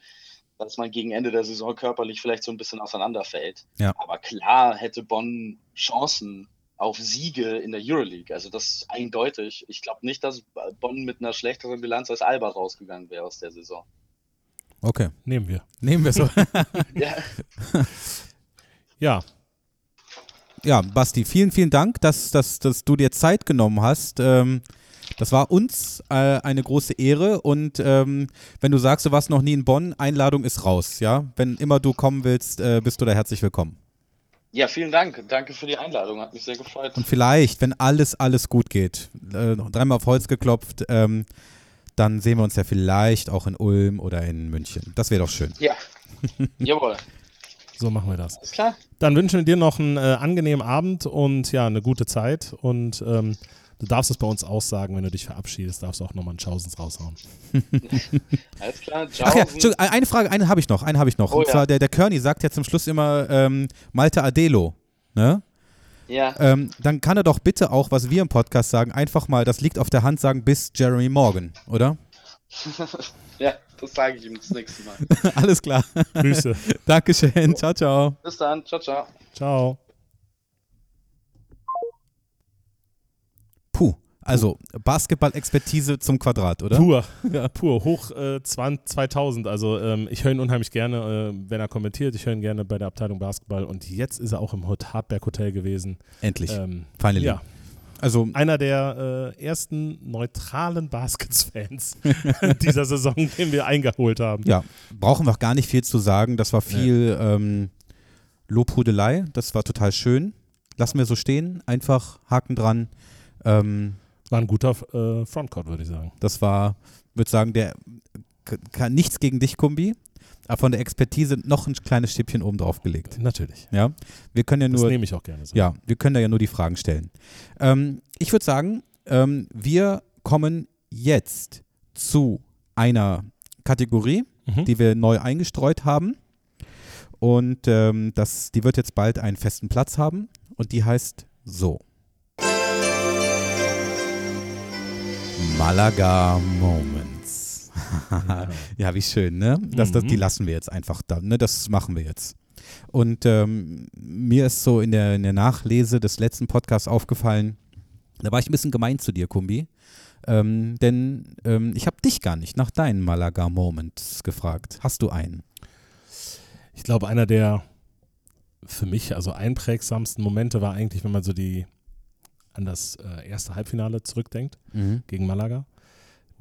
dass man gegen Ende der Saison körperlich vielleicht so ein bisschen auseinanderfällt. Ja. Aber klar hätte Bonn Chancen auf Siege in der Euroleague. Also das ist eindeutig. Ich glaube nicht, dass Bonn mit einer schlechteren Bilanz als Alba rausgegangen wäre aus der Saison. Okay, Nehmen wir. nehmen wir so. Ja, Ja, ja, Basti, vielen, vielen Dank, dass, dass, dass du dir Zeit genommen hast. Ähm, das war uns äh, eine große Ehre und ähm, wenn du sagst, du warst noch nie in Bonn, Einladung ist raus, ja? Wenn immer du kommen willst, äh, bist du da herzlich willkommen. ja, vielen Dank. Danke für die Einladung. Hat mich sehr gefreut. Und vielleicht, wenn alles, alles gut geht, äh, noch dreimal auf Holz geklopft, ähm, dann sehen wir uns ja vielleicht auch in Ulm oder in München. Das wäre doch schön. Ja, jawohl. So machen wir das. Alles klar. Dann wünschen wir dir noch einen äh, angenehmen Abend und ja, eine gute Zeit. Und ähm, du darfst es bei uns aussagen, wenn du dich verabschiedest, darfst du auch nochmal einen Schausens raushauen. Alles klar. Ciao. Ach ja, eine Frage, eine habe ich noch, eine habe ich noch. Oh und ja. zwar der, der Kearney sagt ja zum Schluss immer ähm, Malte Adelo, ne? Ja. ähm, dann kann er doch bitte auch, was wir im Podcast sagen, einfach mal, das liegt auf der Hand, sagen, bis Jeremy Morgan, oder? ja, das sage ich ihm das nächste Mal. Alles klar. Grüße. Dankeschön. Ciao, ciao. Bis dann. Ciao, ciao. Ciao. Puh. Also Basketball-Expertise zum Quadrat, oder? Pur, pur, hoch äh, 20, 2000. Also ähm, ich höre ihn unheimlich gerne, äh, wenn er kommentiert. Ich höre ihn gerne bei der Abteilung Basketball. Und jetzt ist er auch im Hot- Hartberg Hotel gewesen. Endlich. Ähm, Finally. ja, Also einer der äh, ersten neutralen Baskets-Fans dieser Saison, den wir eingeholt haben. Ja, brauchen wir auch gar nicht viel zu sagen. Das war viel ähm, Lobhudelei. Das war total schön. Lassen wir so stehen. Einfach Haken dran. Ähm, War ein guter äh, Frontcourt, würde ich sagen. das war, würde sagen, der kann nichts gegen dich, Kumbi. Aber von der Expertise noch ein kleines Stückchen oben drauf gelegt. Natürlich. Ja, wir können ja Das nur nehme ich auch gerne so. Ja, wir können da ja nur die Fragen stellen. Ähm, ich würde sagen, ähm, wir kommen jetzt zu einer Kategorie, Mhm. die wir neu eingestreut haben. Und ähm, das, die wird jetzt bald einen festen Platz haben. Und die heißt so. Malaga Moments. ja, wie schön, ne? Das, das, die Mhm. lassen wir jetzt einfach da, ne? Das machen wir jetzt. Und ähm, mir ist so in der, in der Nachlese des letzten Podcasts aufgefallen, da war ich ein bisschen gemein zu dir, Kumbi. Ähm, denn ähm, ich habe dich gar nicht nach deinen Malaga Moments gefragt. Hast du einen? Ich glaube, einer der für mich also einprägsamsten Momente war eigentlich, wenn man so die an das äh, erste Halbfinale zurückdenkt gegen Malaga.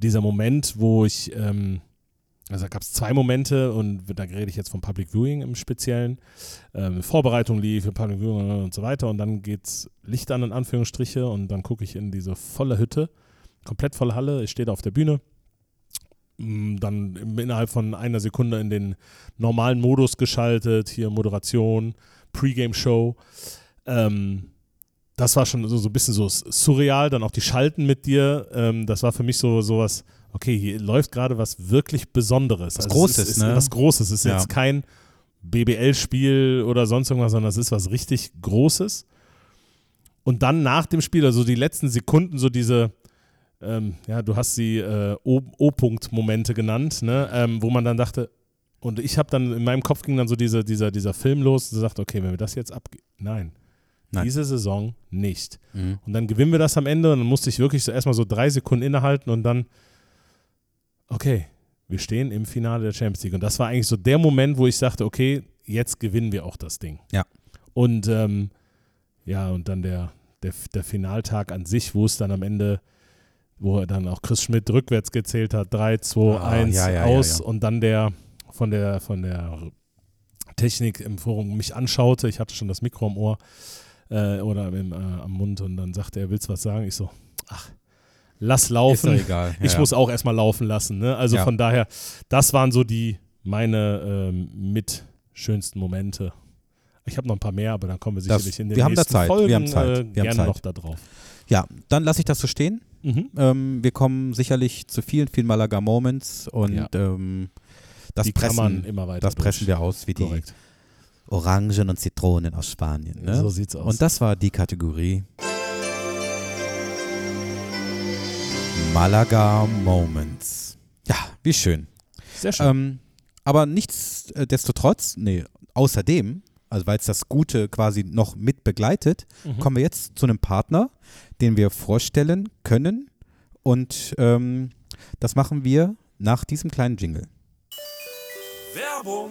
Dieser Moment, wo ich, ähm, also da gab es zwei Momente und da rede ich jetzt vom Public Viewing im Speziellen. Ähm, Vorbereitung lief, Public Viewing und so weiter und dann geht's Licht an, in Anführungsstriche, und dann gucke ich in diese volle Hütte, komplett volle Halle, ich stehe da auf der Bühne. Mm, Dann innerhalb von einer Sekunde in den normalen Modus geschaltet, hier Moderation, Pre-Game-Show. Ähm, das war schon so, so ein bisschen so surreal, dann auch die Schalten mit dir. Ähm, das war für mich so sowas, okay, hier läuft gerade was wirklich Besonderes. Was es Großes, ist, ist ne? Was Großes. Es ist Ja. jetzt kein BBL-Spiel oder sonst irgendwas, sondern es ist was richtig Großes. Und dann nach dem Spiel, also die letzten Sekunden, so diese, ähm, ja, du hast sie äh, O-Punkt-Momente genannt, ne? ähm, wo man dann dachte, und ich habe dann, in meinem Kopf ging dann so diese, dieser, dieser Film los, und sagt, okay, wenn wir das jetzt ab, nein, Nein. diese Saison nicht. Mhm. Und dann gewinnen wir das am Ende und dann musste ich wirklich so erstmal so drei Sekunden innehalten und dann, okay, wir stehen im Finale der Champions League. Und das war eigentlich so der Moment, wo ich sagte, okay, jetzt gewinnen wir auch das Ding. Ja. Und ähm, ja, und dann der, der, der Finaltag an sich, wo es dann am Ende, wo dann auch Chris Schmidt rückwärts gezählt hat, 3, 2, Ah, 1 ja, ja, aus ja. und dann der von der von der Technik im Forum mich anschaute, ich hatte schon das Mikro am Ohr äh, oder im, äh, am Mund und dann sagte er, willst du was sagen? Ich so, ach, lass Ist laufen. doch egal. Ich ja, muss auch erstmal laufen lassen. Ne? Also Ja. von daher, das waren so die meine ähm, mit schönsten Momente. Ich habe noch ein paar mehr, aber dann kommen wir Das- sicherlich in den wir haben da nächsten Zeit, wir Folgen haben Zeit, Äh, wir haben gerne Zeit. noch da drauf. ja, dann lasse ich das so stehen. Mhm. Ähm, wir kommen sicherlich zu vielen, vielen Malaga Moments und Ja. ähm, das, die pressen, das pressen wir aus wie die Korrekt. Orangen und Zitronen aus Spanien. Ne? So sieht's aus. Und das war die Kategorie Malaga Moments. Ja, wie schön. Sehr schön. Ähm, aber nichtsdestotrotz, nee, außerdem, also weil es das Gute quasi noch mit begleitet, Mhm. kommen wir jetzt zu einem Partner, den wir vorstellen können. Und ähm, das machen wir nach diesem kleinen Jingle. Werbung.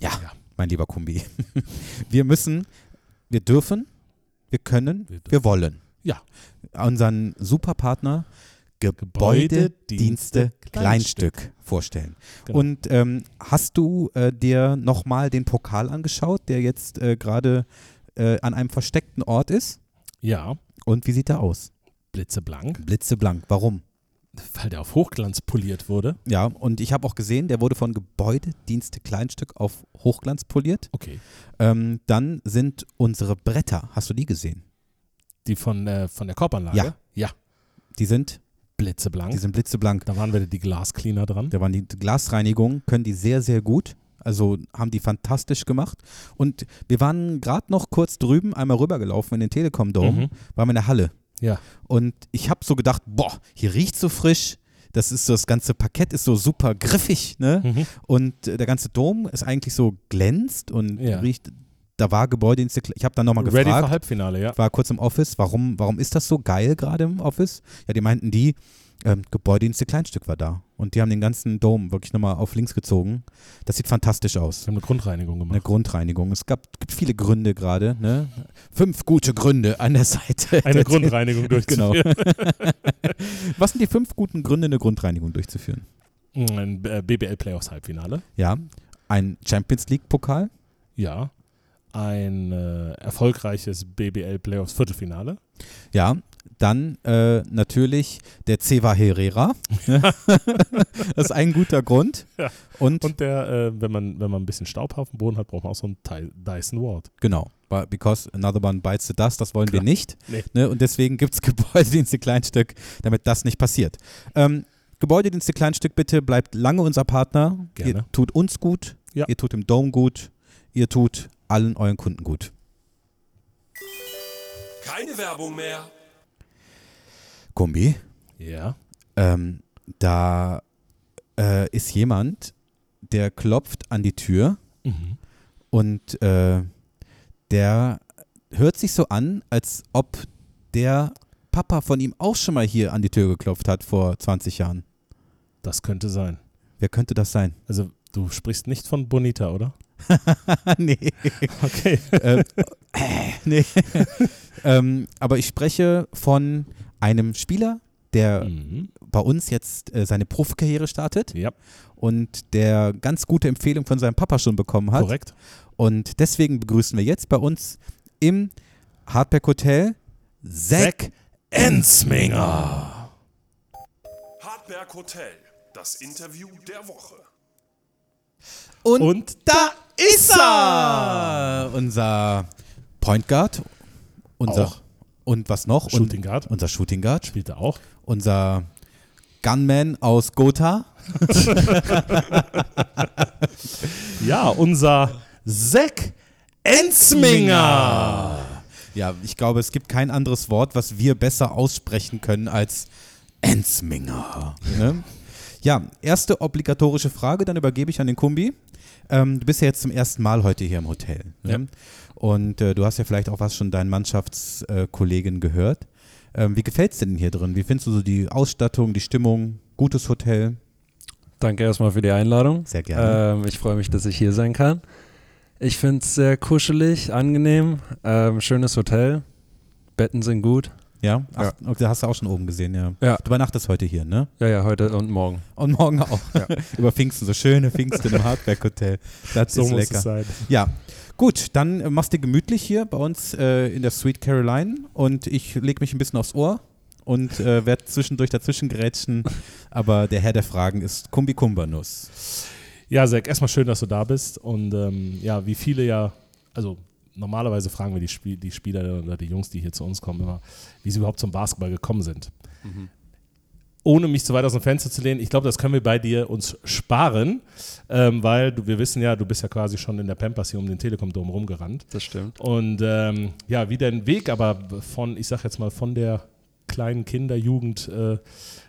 Ja, mein lieber Kumbi. Wir müssen, wir dürfen, wir können, Wir wir, wollen. Ja. Unseren Superpartner Gebäudedienste Kleinstück vorstellen. Genau. Und ähm, hast du äh, dir nochmal den Pokal angeschaut, der jetzt äh, gerade äh, an einem versteckten Ort ist? ja, Und wie sieht er aus? blitzeblank, Blitzeblank. Warum? Weil der auf Hochglanz poliert wurde. Ja, und ich habe auch gesehen, der wurde von Gebäudedienste Kleinstück auf Hochglanz poliert. Okay. Ähm, dann sind unsere Bretter, hast du die gesehen? Die von, der von der Korbanlage? Ja. Ja. Die sind, Blitzeblank. die sind blitzeblank. da waren wieder die Glascleaner dran. Da waren die Glasreinigung, können die sehr, sehr gut. Also haben die fantastisch gemacht. Und wir waren gerade noch kurz drüben, einmal rübergelaufen in den Telekom Dome, Mhm. waren wir in der Halle. Ja. Und ich habe so gedacht, boah, hier riecht so frisch. Das ist so, das ganze Parkett ist so super griffig, ne? Mhm. Und äh, der ganze Dom ist eigentlich so glänzt und Ja. riecht. Da war Gebäudedienste. Ich habe dann nochmal Ready für gefragt. Halbfinale, ja. war kurz im Office, warum, warum ist das so geil gerade im Office? Ja, die meinten die, ähm, Gebäudedienste Kleinstück war da. Und die haben den ganzen Dom wirklich nochmal auf links gezogen. Das sieht fantastisch aus. Sie haben eine Grundreinigung gemacht. Eine Grundreinigung. Es gab, gibt viele Gründe gerade. Ne? Fünf gute Gründe an der Seite. Eine Grundreinigung Genau. durchzuführen. Was sind die fünf guten Gründe, eine Grundreinigung durchzuführen? Ein äh, BBL Playoffs Halbfinale. Ja, ein Champions League Pokal. Ja. Ein äh, erfolgreiches BBL Playoffs Viertelfinale. Ja, dann äh, natürlich der Ceva Herrera. das ist ein guter Grund. Ja. Und, Und der, äh, wenn, man, wenn man ein bisschen Staub auf dem Boden hat, braucht man auch so einen Dyson Ward. genau, because another one bites the dust, das wollen wir Klar. nicht. Nee. Ne? Und deswegen gibt es Gebäudedienste Kleinstück, damit das nicht passiert. Ähm, Gebäudedienste Kleinstück, bitte bleibt lange unser Partner. Gerne. Ihr tut uns gut, Ja. ihr tut dem Dome gut, ihr tut allen euren Kunden gut. Keine Werbung mehr. Kumbi, Ja. ähm, da äh, ist jemand, der klopft an die Tür Mhm. und äh, der hört sich so an, als ob der Papa von ihm auch schon mal hier an die Tür geklopft hat vor 20 Jahren. Das könnte sein. Wer könnte das sein? Also, du sprichst nicht von Bonita, oder? nee. Okay. ähm, äh, nee. ähm, aber ich spreche von einem Spieler, der Mhm. bei uns jetzt äh, seine Profikarriere startet Ja, und der ganz gute Empfehlung von seinem Papa schon bekommen hat. korrekt. Und deswegen begrüßen wir jetzt bei uns im Hardback Hotel Zack Ensminger. Hartberg Hotel. Das Interview der Woche. Und, Und da ist er! Unser Point Guard. Unser, Auch. Und was noch? Shooting und, Guard. Unser Shooting Guard. Spielt er auch. Unser Gunman aus Gotha. Ja, unser Zack Ensminger. Ja, ich glaube, es gibt kein anderes Wort, was wir besser aussprechen können als Ensminger. Ne? Ja, erste obligatorische Frage, dann übergebe ich an den Kumbi. Ähm, du bist ja jetzt zum ersten Mal heute hier im Hotel. Ne? Ja. Und äh, du hast ja vielleicht auch was schon deinen Mannschaftskollegen gehört. Ähm, wie gefällt es denn hier drin? Wie findest du so die Ausstattung, die Stimmung? Gutes Hotel? Danke erstmal für die Einladung. Sehr gerne. Ähm, ich freue mich, dass ich hier sein kann. Ich finde es sehr kuschelig, angenehm, ähm, schönes Hotel. Betten sind gut. Ja? Ach, okay, hast du auch schon oben gesehen, ja. Ja. Du übernachtest heute hier, ne? Ja, ja, heute und morgen. Und morgen auch. Über Pfingsten, so schöne Pfingsten im Hardback-Hotel. Das So ist muss lecker. es sein. Ja, gut, dann äh, machst du gemütlich hier bei uns äh, in der Sweet Caroline und ich lege mich ein bisschen aufs Ohr und äh, werde zwischendurch dazwischen gerätschen, aber der Herr der Fragen ist Kumbi Kumbanus. Ja, Zack, erstmal schön, dass du da bist. Und ähm, ja, wie viele ja, also normalerweise fragen wir die, Spiel, die Spieler oder die Jungs, die hier zu uns kommen, immer, wie sie überhaupt zum Basketball gekommen sind. Ohne mich zu weit aus dem Fenster zu lehnen, ich glaube, das können wir bei dir uns sparen, ähm, weil du, wir wissen ja, du bist ja quasi schon in der Pampers hier um den Telekom-Dom rumgerannt. Das stimmt. Und ähm, ja, wie dein Weg aber von, ich sag jetzt mal, von der kleinen Kinderjugend äh,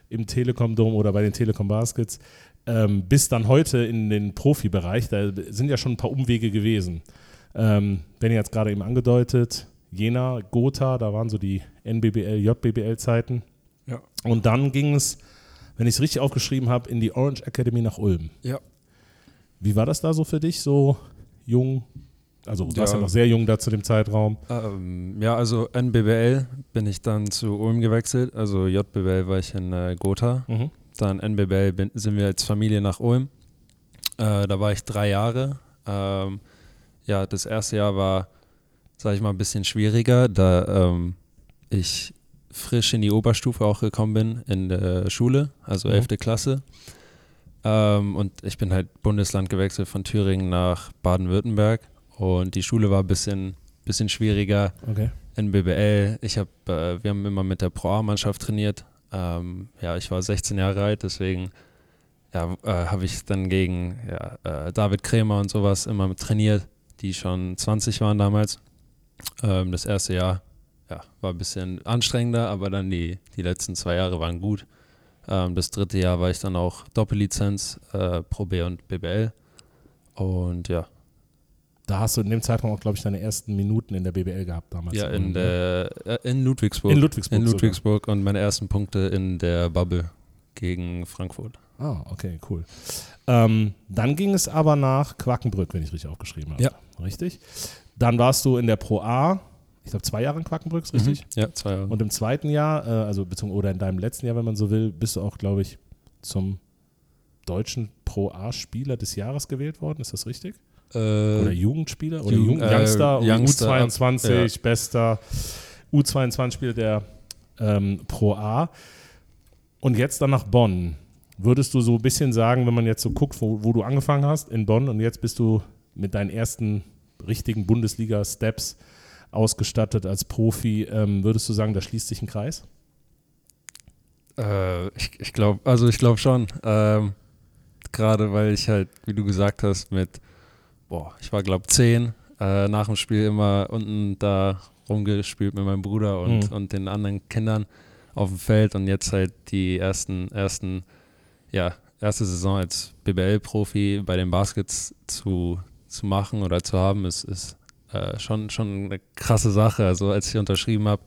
im Telekom-Dom oder bei den Telekom Baskets ähm, bis dann heute in den Profibereich, da sind ja schon ein paar Umwege gewesen. Ähm, Benny hat es gerade eben angedeutet, Jena, Gotha, da waren so die NBBL, JBBL-Zeiten. Ja. Und dann ging es, wenn ich es richtig aufgeschrieben habe, in die Orange Academy nach Ulm. Ja. Wie war das da so für dich, so jung? Also du warst ja Ja. noch sehr jung da zu dem Zeitraum. Ähm, ja, also NBBL bin ich dann zu Ulm gewechselt. Also JBBL war ich in äh, Gotha. Mhm. Dann NBBL bin, sind wir als Familie nach Ulm. Äh, da war ich drei Jahre. Ähm, ja, das erste Jahr war, sage ich mal, ein bisschen schwieriger, da ähm, ich frisch in die Oberstufe auch gekommen bin in der Schule, also Mhm. 11. Klasse. Ähm, und ich bin halt Bundesland gewechselt von Thüringen nach Baden-Württemberg. Und die Schule war ein bisschen, bisschen schwieriger. Okay. NBBL, ich hab, äh, wir haben immer mit der Pro A-Mannschaft trainiert. Ähm, ja, ich war 16 Jahre alt, deswegen ja, äh, habe ich dann gegen ja, äh, David Krämer und sowas immer trainiert, die schon 20 waren damals. Ähm, das erste Jahr ja, war ein bisschen anstrengender, aber dann die, die letzten zwei Jahre waren gut. Ähm, das dritte Jahr war ich dann auch Doppellizenz, äh, Pro B und BBL. Und ja. Da hast du in dem Zeitraum auch, glaube ich, deine ersten Minuten in der BBL gehabt damals. Ja, in, der, äh, in Ludwigsburg. In Ludwigsburg. In Ludwigsburg und meine ersten Punkte in der Bubble gegen Frankfurt. Ah, okay, cool. Ähm, dann ging es aber nach Quakenbrück, wenn ich richtig aufgeschrieben habe. Ja. Richtig. Dann warst du in der Pro A, ich glaube zwei Jahre in Quakenbrück, ist richtig? Mhm. Ja, zwei Jahre. Und im zweiten Jahr, äh, also beziehungsweise oder in deinem letzten Jahr, wenn man so will, bist du auch, glaube ich, zum deutschen Pro A-Spieler des Jahres gewählt worden. Ist das richtig? Äh, oder Jugendspieler oder Jugend- Jugend, Youngster, äh, Youngster, U22, ja. bester U22-Spieler der ähm, Pro A. Und jetzt dann nach Bonn. Würdest du so ein bisschen sagen, wenn man jetzt so guckt, wo, wo du angefangen hast in Bonn und jetzt bist du mit deinen ersten richtigen Bundesliga-Steps ausgestattet als Profi, ähm, würdest du sagen, da schließt sich ein Kreis? Äh, ich ich glaube, also ich glaube schon. Ähm, Gerade weil ich halt, wie du gesagt hast, mit, boah, ich war glaube zehn, äh, nach dem Spiel immer unten da rumgespielt mit meinem Bruder und, Mhm. und den anderen Kindern auf dem Feld und jetzt halt die ersten, ersten, ja, erste Saison als BBL-Profi bei den Baskets zu, zu machen oder zu haben, ist, ist äh, schon, schon eine krasse Sache. Also als ich unterschrieben habe,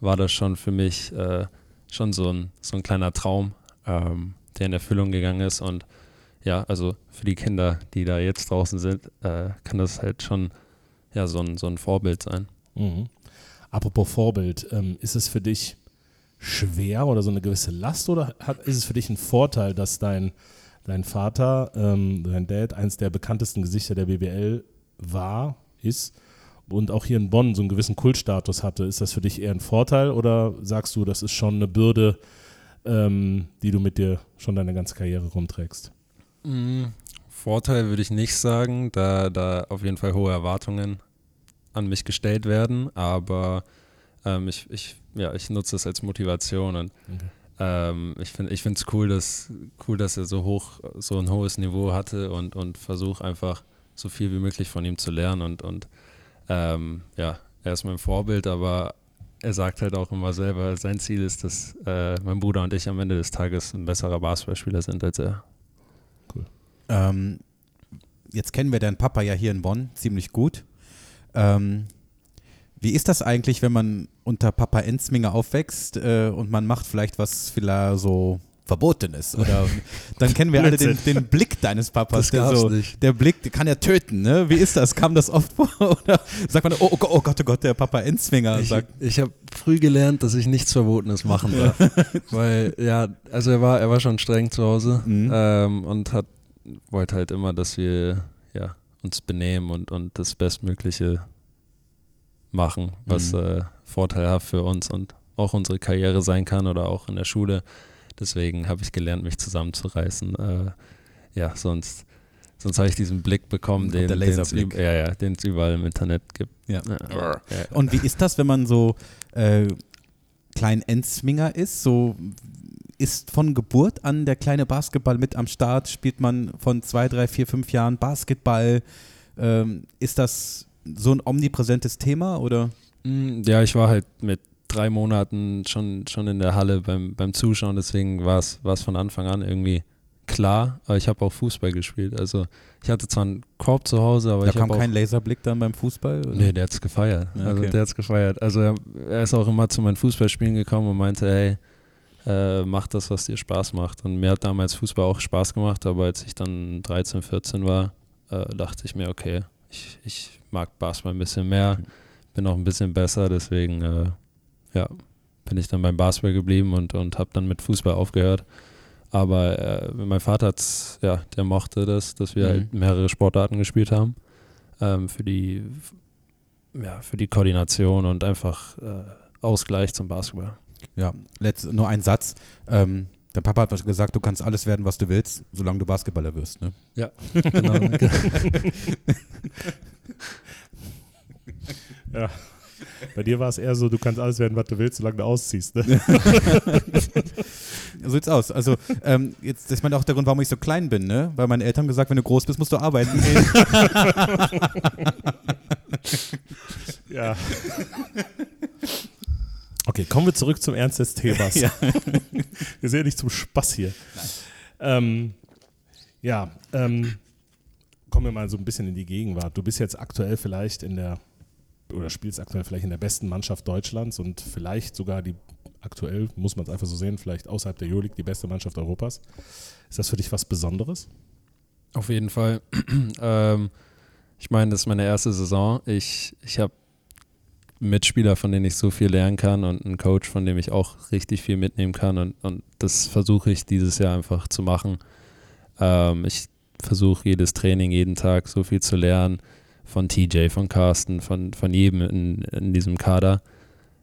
war das schon für mich äh, schon so ein, so ein kleiner Traum, ähm, der in Erfüllung gegangen ist. Und ja, also für die Kinder, die da jetzt draußen sind, äh, kann das halt schon ja, so, ein, so ein Vorbild sein. Mhm. Apropos Vorbild, ähm, ist es für dich schwer oder so eine gewisse Last oder hat, ist es für dich ein Vorteil, dass dein, dein Vater, ähm, dein Dad, eins der bekanntesten Gesichter der BBL war, ist und auch hier in Bonn so einen gewissen Kultstatus hatte? Ist das für dich eher ein Vorteil oder sagst du, das ist schon eine Bürde, ähm, die du mit dir schon deine ganze Karriere rumträgst? Mm, Vorteil würde ich nicht sagen, da, da auf jeden Fall hohe Erwartungen an mich gestellt werden, aber ähm, ich, ich, ja, ich nutze das als Motivation und Okay. ähm, ich finde es cool, dass, cool, dass er so hoch, so ein hohes Niveau hatte und, und versuche einfach so viel wie möglich von ihm zu lernen und, und ähm, ja, er ist mein Vorbild, aber er sagt halt auch immer selber, sein Ziel ist, dass äh, mein Bruder und ich am Ende des Tages ein besserer Basketballspieler sind als er. Ähm, jetzt kennen wir deinen Papa ja hier in Bonn ziemlich gut. Ähm, wie ist das eigentlich, wenn man unter Papa Enzminger aufwächst äh, und man macht vielleicht was vielleicht so Verbotenes? Oder dann kennen wir alle den, den Blick deines Papas. Das Der, so, nicht. der Blick der kann ja töten, ne? Wie ist das? Kam das oft vor? Oder sagt man, oh, oh, Gott, oh Gott, oh Gott, der Papa Enzminger Ich, sagt. ich habe früh gelernt, dass ich nichts Verbotenes machen darf. Weil, ja, also er war, er war schon streng zu Hause Mhm. ähm, und hat, wollte halt immer, dass wir ja, uns benehmen und, und das Bestmögliche machen, was Mhm. äh, vorteilhaft für uns und auch unsere Karriere sein kann oder auch in der Schule. Deswegen habe ich gelernt, mich zusammenzureißen. Äh, ja, sonst, sonst habe ich diesen Blick bekommen, den üb- ja, ja, es überall im Internet gibt. Ja. Ja. Und wie ist das, wenn man so äh, klein Enzminger ist? So ist von Geburt an der kleine Basketball mit am Start? Spielt man von zwei, drei, vier, fünf Jahren Basketball? Ähm, ist das so ein omnipräsentes Thema oder? Mm, Ja, ich war halt mit drei Monaten schon, schon in der Halle beim, beim Zuschauen, deswegen war es war es von Anfang an irgendwie klar, aber ich habe auch Fußball gespielt. Also ich hatte zwar einen Korb zu Hause, aber da ich kam habe auch kein Laserblick dann beim Fußball? Oder? Nee, der hat's gefeiert. Ja, Also okay. der hat's gefeiert. Also er, er ist auch immer zu meinen Fußballspielen gekommen und meinte, hey, äh, mach das, was dir Spaß macht. Und mir hat damals Fußball auch Spaß gemacht, aber als ich dann 13, 14 war, äh, dachte ich mir, okay, ich, ich mag Basketball ein bisschen mehr, bin auch ein bisschen besser, deswegen äh, ja, bin ich dann beim Basketball geblieben und, und habe dann mit Fußball aufgehört. Aber äh, mein Vater hat's, ja, der mochte das, dass wir Mhm. halt mehrere Sportarten gespielt haben. Ähm, für die ja, für die Koordination und einfach äh, Ausgleich zum Basketball. Ja, letzt, nur ein Satz. Ähm, dein Papa hat gesagt, du kannst alles werden, was du willst, solange du Basketballer wirst. Ne? Ja, genau. Ja. Bei dir war es eher so, du kannst alles werden, was du willst, solange du ausziehst. Ne? So sieht's aus. Also, ähm, jetzt, das ist auch der Grund, warum ich so klein bin, ne? Weil meine Eltern haben gesagt, wenn du groß bist, musst du arbeiten gehen. ja. Okay, kommen wir zurück zum Ernst des Themas. Ja. Wir sind ja nicht zum Spaß hier. Ähm, ja, ähm, kommen wir mal so ein bisschen in die Gegenwart. Du bist jetzt aktuell vielleicht in der, oder spielst aktuell vielleicht in der besten Mannschaft Deutschlands und vielleicht sogar die, aktuell, muss man es einfach so sehen, vielleicht außerhalb der Euroleague die beste Mannschaft Europas. Ist das für dich was Besonderes? Auf jeden Fall. ähm, ich meine, das ist meine erste Saison. Ich, ich habe Mitspieler, von denen ich so viel lernen kann und einen Coach, von dem ich auch richtig viel mitnehmen kann. Und, und das versuche ich dieses Jahr einfach zu machen. Ähm, ich versuche jedes Training, jeden Tag so viel zu lernen von TJ, von Carsten, von, von jedem in, in diesem Kader.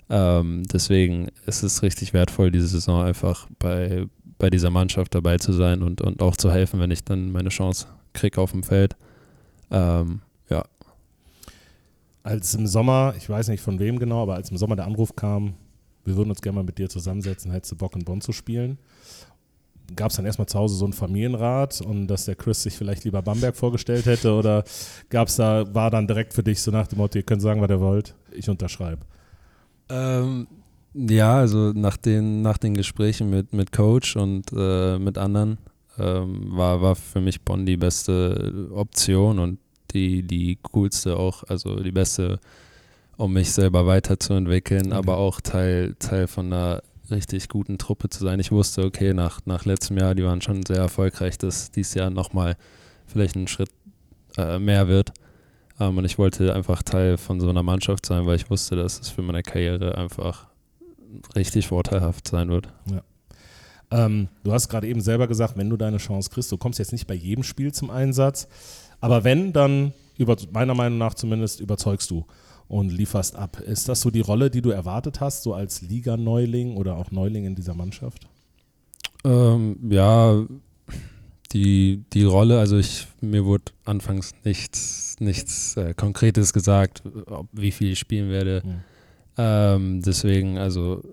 Ähm, deswegen ist es richtig wertvoll, diese Saison einfach bei, bei dieser Mannschaft dabei zu sein und, und auch zu helfen, wenn ich dann meine Chance kriege auf dem Feld. Ähm, ja. Als im Sommer, ich weiß nicht von wem genau, aber als im Sommer der Anruf kam, wir würden uns gerne mal mit dir zusammensetzen, hättest du Bock in Bonn zu spielen, gab es dann erstmal zu Hause so einen Familienrat und dass der Chris sich vielleicht lieber Bamberg vorgestellt hätte oder gab es da, war dann direkt für dich so nach dem Motto, ihr könnt sagen, was ihr wollt, ich unterschreibe? Ähm, ja, also nach den, nach den Gesprächen mit, mit Coach und äh, mit anderen ähm, war, war für mich Bonn die beste Option und die, die coolste auch, also die beste, um mich selber weiterzuentwickeln, Okay. aber auch Teil, Teil von einer richtig guten Truppe zu sein. Ich wusste, okay, nach, nach letztem Jahr, die waren schon sehr erfolgreich, dass dieses Jahr nochmal vielleicht ein Schritt äh, mehr wird. Ähm, und ich wollte einfach Teil von so einer Mannschaft sein, weil ich wusste, dass es für meine Karriere einfach richtig vorteilhaft sein wird. Ähm, du hast gerade eben selber gesagt, wenn du deine Chance kriegst, du kommst jetzt nicht bei jedem Spiel zum Einsatz, aber wenn, dann über, meiner Meinung nach zumindest überzeugst du und lieferst ab. Ist das so die Rolle, die du erwartet hast, so als Liga-Neuling oder auch Neuling in dieser Mannschaft? Ähm, ja, die, die Rolle, also ich, mir wurde anfangs nichts, nichts äh, Konkretes gesagt, ob, wie viel ich spielen werde. Mhm. Ähm, deswegen, also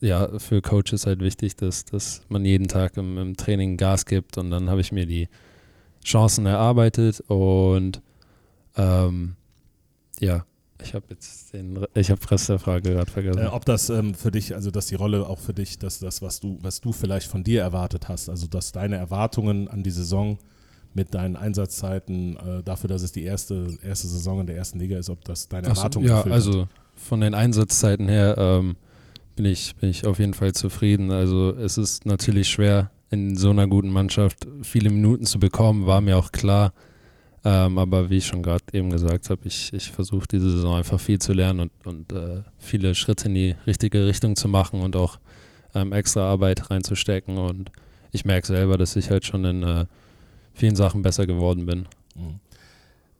ja, für Coaches ist halt wichtig, dass, dass man jeden Tag im, im Training Gas gibt und dann habe ich mir die Chancen erarbeitet und ähm, ja, ich habe jetzt den, ich habe Rest der Frage gerade vergessen. Äh, ob das ähm, für dich, also dass die Rolle auch für dich, dass das, was du, was du vielleicht von dir erwartet hast, also dass deine Erwartungen an die Saison mit deinen Einsatzzeiten äh, dafür, dass es die erste, erste Saison in der ersten Liga ist, ob das deine so, Erwartungen ja, also von den Einsatzzeiten her ähm, bin, ich, bin ich auf jeden Fall zufrieden. Also es ist natürlich schwer, in so einer guten Mannschaft viele Minuten zu bekommen, war mir auch klar. Ähm, aber wie ich schon gerade eben gesagt habe, ich, ich versuche diese Saison einfach viel zu lernen und, und äh, viele Schritte in die richtige Richtung zu machen und auch ähm, extra Arbeit reinzustecken. Und ich merke selber, dass ich halt schon in äh, vielen Sachen besser geworden bin. Mhm.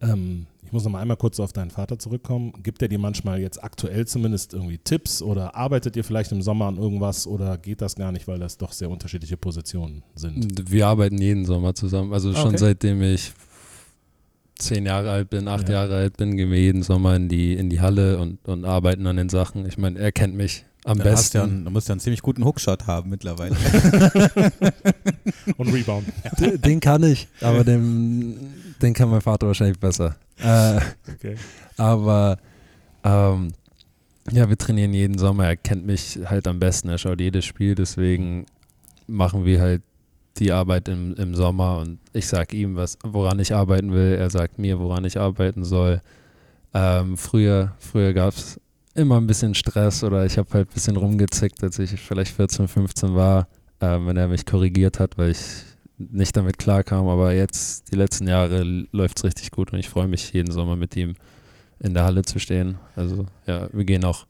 Ähm, ich muss noch mal einmal kurz auf deinen Vater zurückkommen. Gibt er dir manchmal jetzt aktuell zumindest irgendwie Tipps oder arbeitet ihr vielleicht im Sommer an irgendwas oder geht das gar nicht, weil das doch sehr unterschiedliche Positionen sind? Wir arbeiten jeden Sommer zusammen. Also schon okay. seitdem ich zehn Jahre alt bin, acht Ja. Jahre alt bin, gehen wir jeden Sommer in die, in die Halle und, und arbeiten an den Sachen. Ich meine, er kennt mich am Dann hast besten. du ja, einen- dann musst du ja einen ziemlich guten Hookshot haben mittlerweile. Und Rebound. Den, den kann ich, aber den, den kann mein Vater wahrscheinlich besser. Äh, Okay. aber ähm, ja, wir trainieren jeden Sommer. Er kennt mich halt am besten. Er schaut jedes Spiel. Deswegen machen wir halt die Arbeit im, im Sommer und ich sage ihm, was, woran ich arbeiten will. Er sagt mir, woran ich arbeiten soll. Ähm, früher früher gab es immer ein bisschen Stress oder ich habe halt ein bisschen rumgezickt, als ich vielleicht 14, 15 war, ähm, wenn er mich korrigiert hat, weil ich nicht damit klarkam. Aber jetzt, die letzten Jahre, läuft es richtig gut und ich freue mich jeden Sommer mit ihm in der Halle zu stehen. Also ja, wir gehen auch,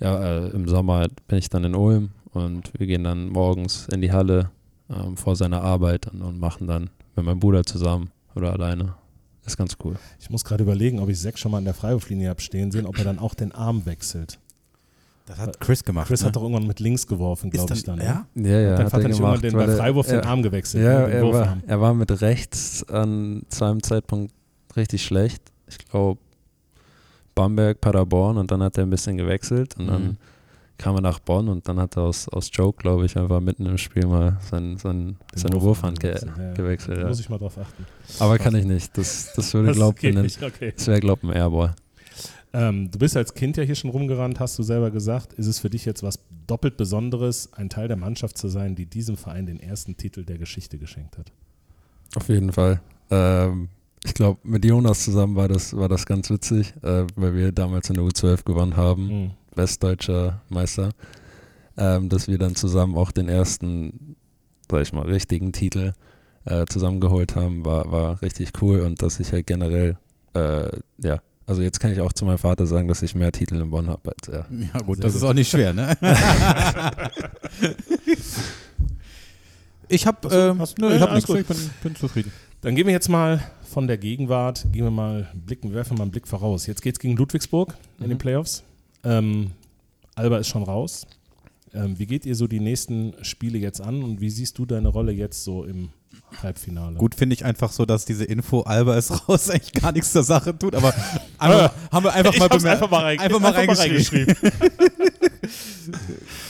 ja, äh, im Sommer bin ich dann in Ulm und wir gehen dann morgens in die Halle ähm, vor seiner Arbeit und, und machen dann mit meinem Bruder zusammen oder alleine. Ist ganz cool. Ich muss gerade überlegen, ob ich Zack schon mal in der Freiwurflinie habe stehen sehen, ob er dann auch den Arm wechselt. Das hat Chris gemacht. Chris ne? hat doch irgendwann mit links geworfen, glaube ich dann. ja? ne? Ja, ja, Hat dein hat Vater er nicht gemacht, irgendwann den, weil beim er- Freiwurf den Arm gewechselt? Ja, ne, er war, er war mit rechts an zu einem Zeitpunkt richtig schlecht. Ich glaube Bamberg, Paderborn und dann hat er ein bisschen gewechselt und dann Mhm. Kam er nach Bonn und dann hat er aus, aus Joke, glaube ich, einfach mitten im Spiel mal sein, sein, seine Wurfhand ge gewechselt, ja, gewechselt. Da Ja. muss ich mal drauf achten. Aber kann ich nicht. Das, das würde, Das glaube ich, okay. das wäre, glaube ich, ein Airball. Ähm, du bist als Kind ja hier schon rumgerannt, hast du selber gesagt. Ist es für dich jetzt was doppelt Besonderes, ein Teil der Mannschaft zu sein, die diesem Verein den ersten Titel der Geschichte geschenkt hat? Auf jeden Fall. Ähm, ich glaube, mit Jonas zusammen war das, war das ganz witzig, äh, weil wir damals in der U12 gewonnen haben, Mhm. Westdeutscher Meister, ähm, dass wir dann zusammen auch den ersten, sag ich mal, richtigen Titel äh, zusammengeholt haben, war, war richtig cool und dass ich halt generell, äh, ja, also jetzt kann ich auch zu meinem Vater sagen, dass ich mehr Titel in Bonn habe als er. Ja gut, Sehr das gut. ist auch nicht schwer, ne? ich habe, äh, ich habe alles nichts, ich bin, bin zufrieden. Dann gehen wir jetzt mal von der Gegenwart, gehen wir mal blicken, werfen mal einen Blick voraus. Jetzt geht es gegen Ludwigsburg in den Mhm. Playoffs. Ähm, Alba ist schon raus. Ähm, wie geht ihr so die nächsten Spiele jetzt an und wie siehst du deine Rolle jetzt so im Halbfinale? Gut finde ich einfach so, dass diese Info Alba ist raus eigentlich gar nichts zur Sache tut, aber einfach, haben wir einfach Ich mal bemerkt. einfach mal rein- einfach mal einfach mal reingeschrieben.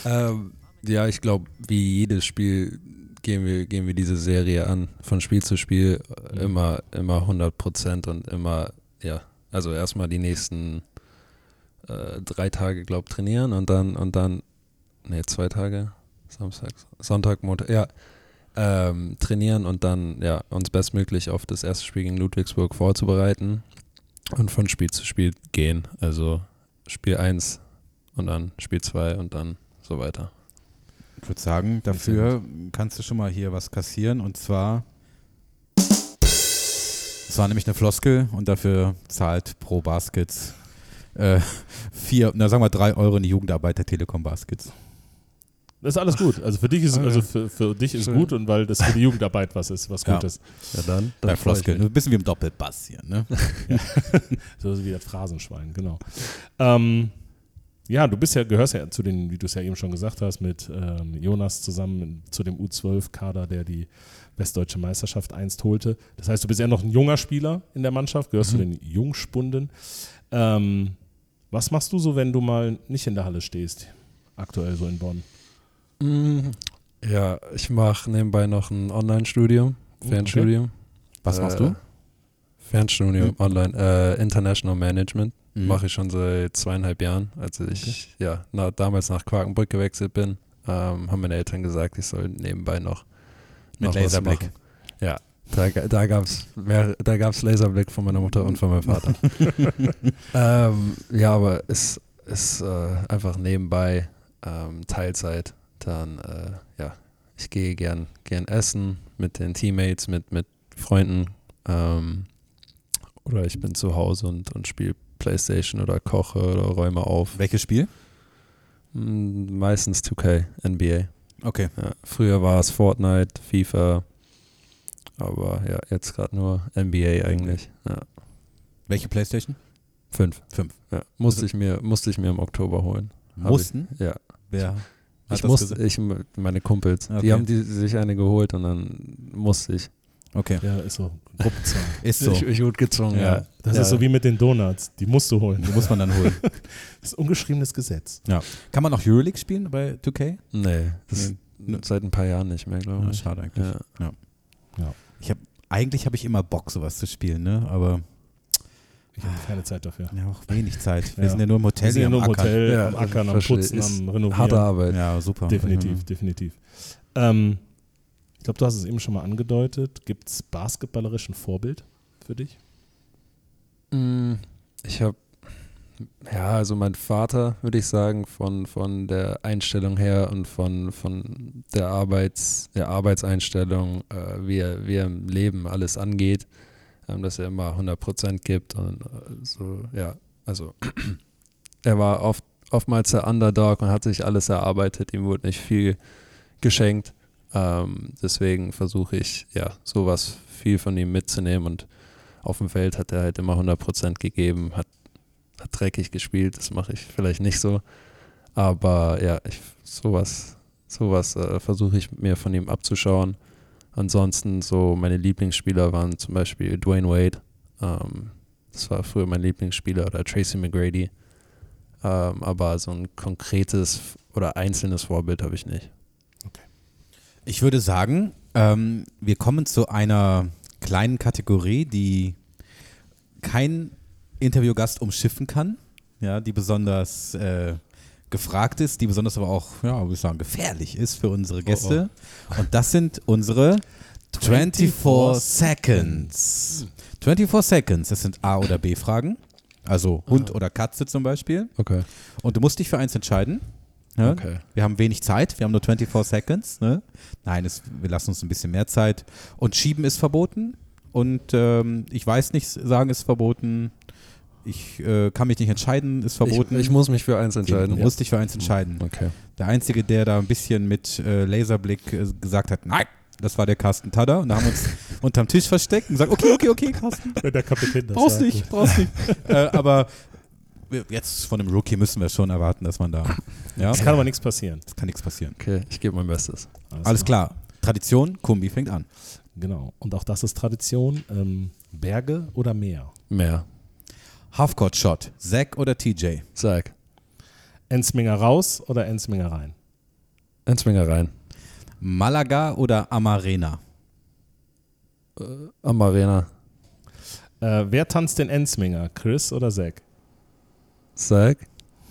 Ähm, ja, ich glaube, wie jedes Spiel gehen wir, gehen wir diese Serie an, von Spiel zu Spiel, Mhm. immer, immer 100 Prozent und immer, ja, also erstmal die nächsten äh, drei Tage, glaube trainieren und dann, und dann, nee, zwei Tage, Samstag, Sonntag, Montag, ja, ähm, trainieren und dann, ja, uns bestmöglich auf das erste Spiel gegen Ludwigsburg vorzubereiten und von Spiel zu Spiel gehen, also Spiel 1 und dann Spiel 2 und dann so weiter. Ich würde sagen, dafür kannst du schon mal hier was kassieren und zwar. Es war nämlich eine Floskel und dafür zahlt Pro Baskets äh, vier, na sagen wir drei Euro in die Jugendarbeit der Telekom Baskets. Das ist alles gut. Also für dich ist, also für, für dich ist Schön. gut und weil das für die Jugendarbeit was ist, was Ja. gut ist. Ja, dann. Bei dann Floskeln. mich. Ein bisschen wie im Doppelbass hier, ne? So wie das Phrasenschwein, genau. Ähm, ja, du bist ja, gehörst ja zu den, wie du es ja eben schon gesagt hast, mit ähm, Jonas zusammen zu dem U12-Kader, der die westdeutsche Meisterschaft einst holte. Das heißt, du bist ja noch ein junger Spieler in der Mannschaft, gehörst zu den Jungspunden. Ähm, was machst du so, wenn du mal nicht in der Halle stehst, aktuell so in Bonn? Mm, Ja, ich mache nebenbei noch ein Online-Studium, Fernstudium. Was machst Äh, du? Fernstudium, Mhm. online, äh, International Management. Mhm. Mache ich schon seit zweieinhalb Jahren. Als ich ja, na, damals nach Quakenbrück gewechselt bin, ähm, haben meine Eltern gesagt, ich soll nebenbei noch, Mit noch was Laserblick. machen. Ja, da, da gab es da gab's Laserblick von meiner Mutter und von meinem Vater. ähm, ja, aber es ist äh, einfach nebenbei ähm, Teilzeit. Dann, äh, ja, ich gehe gern, gern essen mit den Teammates, mit, mit Freunden. Ähm, oder ich bin zu Hause und, und spiele Playstation oder koche oder räume auf. Welches Spiel? Mm, Meistens 2K, NBA. Okay. Ja, früher war es Fortnite, FIFA, aber ja, jetzt gerade nur NBA eigentlich. Ja, Welche Playstation? fünf. Fünf. Ja, musste ich mir musste ich mir im Oktober holen. Mussten? Ich, ja, Wer hat ich musste, ich meine Kumpels, Okay. die haben die, sich eine geholt und dann musste ich. Okay. Ja, ist so. Gruppenzwang. Ist so. Ich, ich wurde gezwungen. Ja. Ja, Das ja. ist so wie mit den Donuts. Die musst du holen. Die muss man dann holen. Das ist ungeschriebenes Gesetz. Kann man auch Euroleague spielen bei 2K? Nee, das Nee. seit ein paar Jahren nicht mehr, glaube Ja, ich. schade eigentlich. Ja. Ich hab, eigentlich habe ich immer Bock, sowas zu spielen, ne? Aber Ich habe keine Zeit dafür. ja, auch wenig Zeit. Wir Ja. sind ja nur im Hotel. Wir sind ja nur im Ackern. Hotel, Ja, am Ackern, am. Putzen, am Renovieren. Harte Arbeit. Ja, super. Definitiv, definitiv. Ähm, ich glaube, du hast es eben schon mal angedeutet. Gibt es basketballerischen Vorbild für dich? Mm, Ich habe, ja, also mein Vater, würde ich sagen, von, von der Einstellung her und von, von der, Arbeits, der Arbeitseinstellung, äh, wie, er, wie er im Leben alles angeht, ähm, dass er immer 100% gibt und äh, so, ja, also er war oft, oftmals der Underdog und hat sich alles erarbeitet, ihm wurde nicht viel geschenkt. Ähm, deswegen versuche ich, ja, sowas viel von ihm mitzunehmen und auf dem Feld hat er halt immer 100% gegeben, hat, dreckig gespielt, das mache ich vielleicht nicht so. Aber ja, ich, sowas, sowas äh, versuche ich mir von ihm abzuschauen. Ansonsten so meine Lieblingsspieler waren zum Beispiel Dwayne Wade, ähm, das war früher mein Lieblingsspieler, oder Tracy McGrady. Ähm, aber so ein konkretes oder einzelnes Vorbild habe ich nicht. Ich würde sagen, ähm, wir kommen zu einer kleinen Kategorie, die kein Interviewgast umschiffen kann, ja, die besonders äh, gefragt ist, die besonders aber auch, ja, würde ich sagen, gefährlich ist für unsere Gäste. Und das sind unsere 24 Seconds. 24 Seconds, das sind A- oder B-Fragen. Also Hund oder Katze zum Beispiel. Okay. Und du musst dich für eins entscheiden. Ja? Okay. Wir haben wenig Zeit, wir haben nur 24 Seconds. Ne? Nein, es, wir lassen uns ein bisschen mehr Zeit. Und Schieben ist verboten. Und ähm, ich weiß nicht, sagen ist verboten. Ich äh, kann mich nicht entscheiden, ist verboten. Ich, ich muss mich für eins entscheiden. Du musst dich für eins entscheiden. Okay. Der Einzige, der da ein bisschen mit äh, Laserblick äh, gesagt hat, nein, das war der Carsten Tadder. Und da haben wir uns unterm Tisch versteckt und gesagt, okay, okay, okay, Carsten. Wenn der Kapitän das Brauchst nicht, brauchst nicht. äh, aber jetzt von einem Rookie müssen wir schon erwarten, dass man da. Ja, Es kann aber nichts passieren. es kann nichts passieren. Okay, ich gebe mein Bestes. Alles klar. Tradition, Kumbi fängt an. Genau. Und auch das ist Tradition. Ähm, Berge oder Meer? Mehr. Halfcourt Shot, Zack oder TJ? Sag. Ensminger raus oder Ensminger rein? Enzwinger rein. Malaga oder Amarena? Am Arena. Äh, wer tanzt den Ensminger? Chris oder Zack? Sag.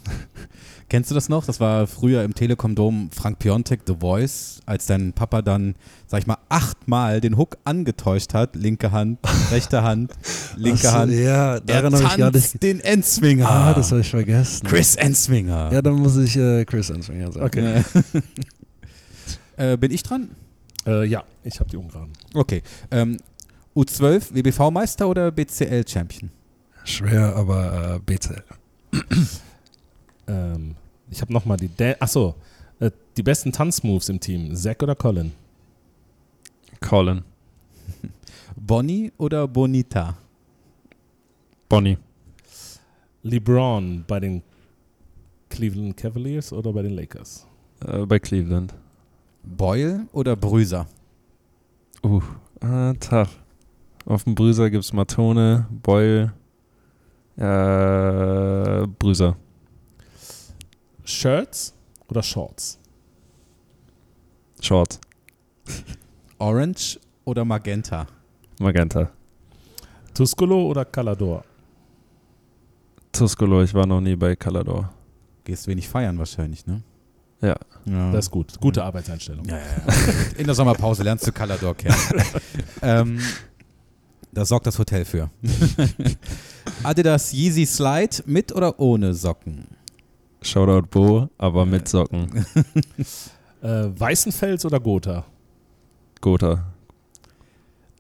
Kennst du das noch? Das war früher im Telekom Dom Frank Piontek, The Voice, als dein Papa dann, sag ich mal, achtmal den Hook angetäuscht hat. Linke Hand, rechte Hand, linke so, Hand. Ja, daran habe ich gar nicht. den Enzwinger. Ah, das habe ich vergessen. Chris Enzwinger. Ja, dann muss ich äh, Chris Enzwinger sagen. Okay. äh, bin ich dran? Äh, ja, ich habe die Ungarn. Okay. Ähm, U12, WBV-Meister oder BCL-Champion? Schwer, aber äh, BCL. Ähm, ich habe nochmal die. Dan Achso, äh, die besten Tanzmoves im Team. Zack oder Colin? Colin. Bonnie oder Bonita? Bonnie. LeBron bei den Cleveland Cavaliers oder bei den Lakers? Äh, bei Cleveland. Boyle oder Brüser? Uh, äh, tough. Auf dem Brüser gibt es Matone, Beul, äh, Brüser. Shirts oder Shorts? Short. Orange oder Magenta? Magenta. Tuscolo oder Calador? Tuscolo, ich war noch nie bei Calador. Gehst wenig feiern wahrscheinlich, ne? Ja. ja. Das ist gut. Gute Arbeitseinstellung. Ja, ja, ja. In der Sommerpause lernst du Calador kennen. ähm, da sorgt das Hotel für. Adidas Yeezy Slide mit oder ohne Socken? Shoutout Bo, aber mit Socken. Äh, Weißenfels oder Gotha? Gotha.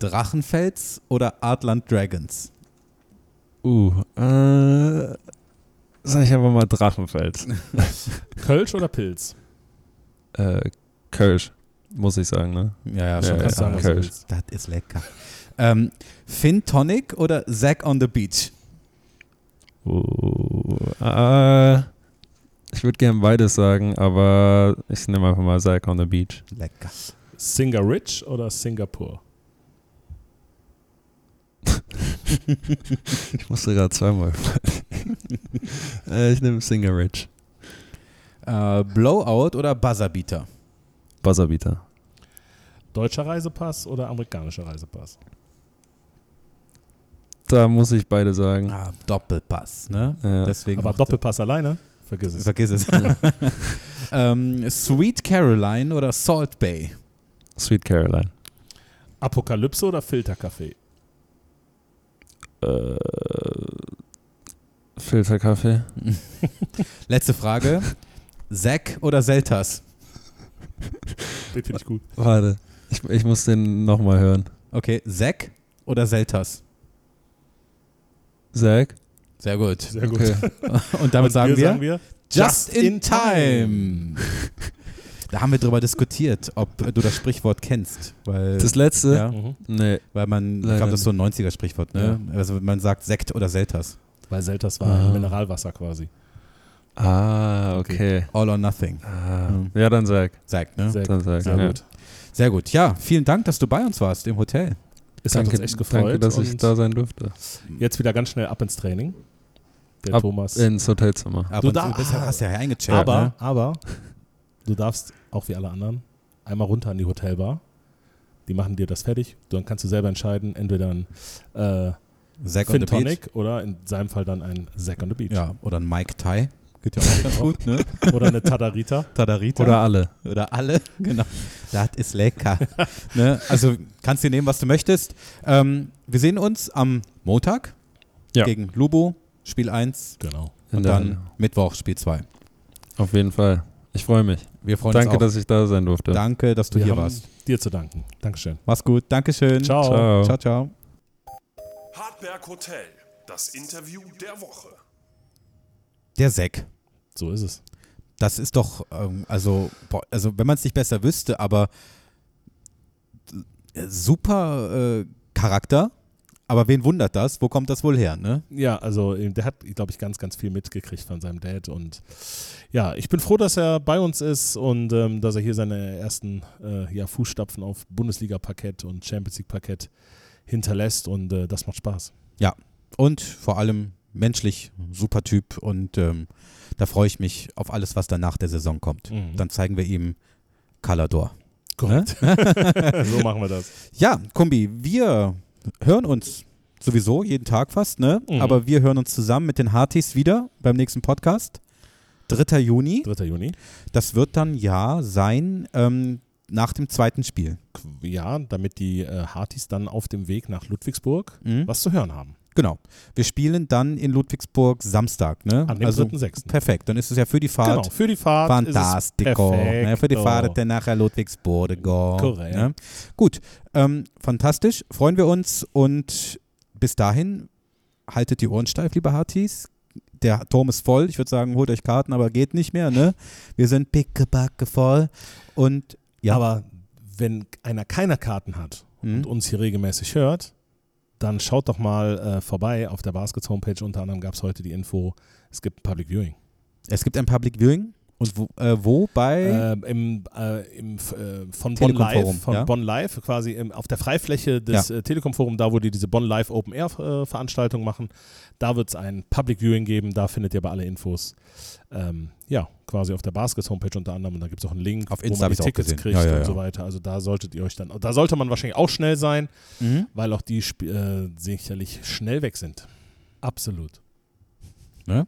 Drachenfels oder Artland Dragons? Uh, äh, sag ich einfach mal Drachenfels. Kölsch oder Pilz? äh, Kölsch, muss ich sagen, ne? Ja, ja, schon. Ja, Kannst ja, sagen, Kölsch. Das ist lecker. Ähm, Finn Tonic oder Zack on the Beach? Uh, äh, ich würde gerne beides sagen, aber ich nehme einfach mal Zack on the Beach. Lecker. Singer Rich oder Singapur? Ich musste gerade zweimal. äh, ich nehme Singer Rich. Äh, Blowout oder Buzzerbeater? Buzzerbeater. Deutscher Reisepass oder amerikanischer Reisepass? Da muss ich beide sagen. Ah, Doppelpass, ne? Ja. Deswegen Aber Doppelpass alleine? Vergiss es. Vergiss es. ähm, Sweet Caroline oder Salt Bay? Sweet Caroline. Apokalypse oder Filterkaffee? Äh, Filterkaffee. Letzte Frage. Zack oder Seltas? Den finde ich gut. Warte, ich, ich muss den nochmal hören. Okay, Zack oder Seltas? Zack? Sehr gut. Sehr gut. Okay. Und damit Und sagen, wir, wir Just in Time. Da haben wir drüber diskutiert, ob du das Sprichwort kennst. Weil, Das letzte? ja, Mhm. Nee. weil man, ich glaube, das ist so ein 90er-Sprichwort, ne? Ja. Also man sagt Sekt oder Seltas. Weil Selters war Ah. Mineralwasser quasi. Ah, okay. All or nothing. Ah, Mhm. Ja, dann sag. Zack, ne? Sehr, Dann sag. sehr ja. gut. Sehr gut. Ja, vielen Dank, dass du bei uns warst im Hotel. Es Danke, hat uns echt gefreut. danke, dass ich da sein durfte. Jetzt wieder ganz schnell ab ins Training. Der Ab Thomas. ins Hotelzimmer. Aber Du du, da- bist, hast ja eingecheckt. aber, ne? aber, du darfst, auch wie alle anderen, einmal runter an die Hotelbar. Die machen dir das fertig. Dann kannst du selber entscheiden, entweder ein äh, Zack on Fin the Beach. Tonic oder in seinem Fall dann ein Zack on the Beach. Ja, oder ein Mike Tai. Geht ja auch ganz gut, ne? Oder eine Tadarita. Tadarita. Oder alle. Oder alle, genau. Das ist lecker. ne? Also kannst du nehmen, was du möchtest. Ähm, wir sehen uns am Montag Ja. gegen Lubo, Spiel 1 Genau. Und dann Halle. Mittwoch, Spiel 2. Auf jeden Fall. Ich freue mich. Wir freuen Danke, uns auch. dass ich da sein durfte. Danke, dass du Wir hier haben warst. dir zu danken. Dankeschön. Mach's gut. Dankeschön. Ciao. Ciao. Ciao, ciao. Hartberg Hotel, das Interview der Woche. Der Zack. So ist es. Das ist doch, ähm, also, boah, also wenn man es nicht besser wüsste, aber äh, super äh, Charakter. Aber wen wundert das? Wo kommt das wohl her, ne? Ja, also äh, der hat, glaube ich, ganz, ganz viel mitgekriegt von seinem Dad. Und ja, ich bin froh, dass er bei uns ist und ähm, dass er hier seine ersten äh, ja, Fußstapfen auf Bundesliga-Parkett und Champions League-Parkett hinterlässt. Und äh, das macht Spaß. Und vor allem menschlich super Typ und ähm, da freue ich mich auf alles, was dann nach der Saison kommt. Mhm. Dann zeigen wir ihm Calador. Korrekt. so machen wir das. Ja, Kumbi, wir hören uns sowieso jeden Tag fast, ne? Mhm. Aber wir hören uns zusammen mit den Hartis wieder beim nächsten Podcast. 3. Juni. 3. Juni. Das wird dann ja sein ähm, nach dem zweiten Spiel. Ja, damit die äh, Hartis dann auf dem Weg nach Ludwigsburg Mhm. was zu hören haben. Genau. Wir spielen dann in Ludwigsburg Samstag, ne? An dem also 3.6. perfekt. Dann ist es ja für die Fahrt Genau, für die Fahrt. Fantastico. Ne, für die Oh. Fahrt nachher Ludwigsburg. Korrekt. Ne? Gut, ähm, fantastisch. Freuen wir uns und bis dahin haltet die Ohren steif, liebe Hartis. Der Turm ist voll. Ich würde sagen, holt euch Karten, aber geht nicht mehr. Ne? Wir sind pickebacke voll. Und ja, Aber wenn einer keine Karten hat und uns hier regelmäßig hört, dann schaut doch mal äh, vorbei auf der Baskets Homepage. Unter anderem gab es heute die Info, es gibt ein Public Viewing. es gibt ein Public Viewing. Und wo, äh, wo bei? Ähm, im, äh, im, äh, von Bonn Live, von ja? Bonn Live, quasi im, auf der Freifläche des äh, Telekom-Forum, da wo die diese Bonn Live Open Air äh, Veranstaltung machen, da wird es ein Public Viewing geben, da findet ihr aber alle Infos. Ähm, ja, quasi auf der Baskets Homepage unter anderem und da gibt es auch einen Link, Auf wo Insta man die Tickets kriegt Ja, ja, und ja. so weiter. Also da solltet ihr euch dann, da sollte man wahrscheinlich auch schnell sein, Mhm. weil auch die äh, sicherlich schnell weg sind. Absolut. Ne?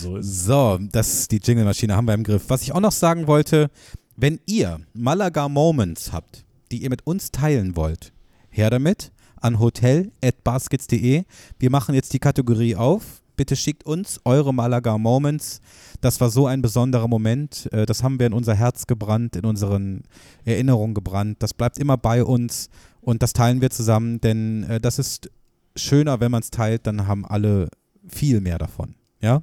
So. So, das die Jingle-Maschine haben wir im Griff. Was ich auch noch sagen wollte, wenn ihr Malaga Moments habt, die ihr mit uns teilen wollt, her damit an hotel.baskets.de. Wir machen jetzt die Kategorie auf. Bitte schickt uns eure Malaga Moments. Das war so ein besonderer Moment. Äh, Das haben wir in unser Herz gebrannt, in unseren Erinnerungen gebrannt. Das bleibt immer bei uns und das teilen wir zusammen, denn äh, das ist schöner, wenn man es teilt, dann haben alle viel mehr davon. Ja?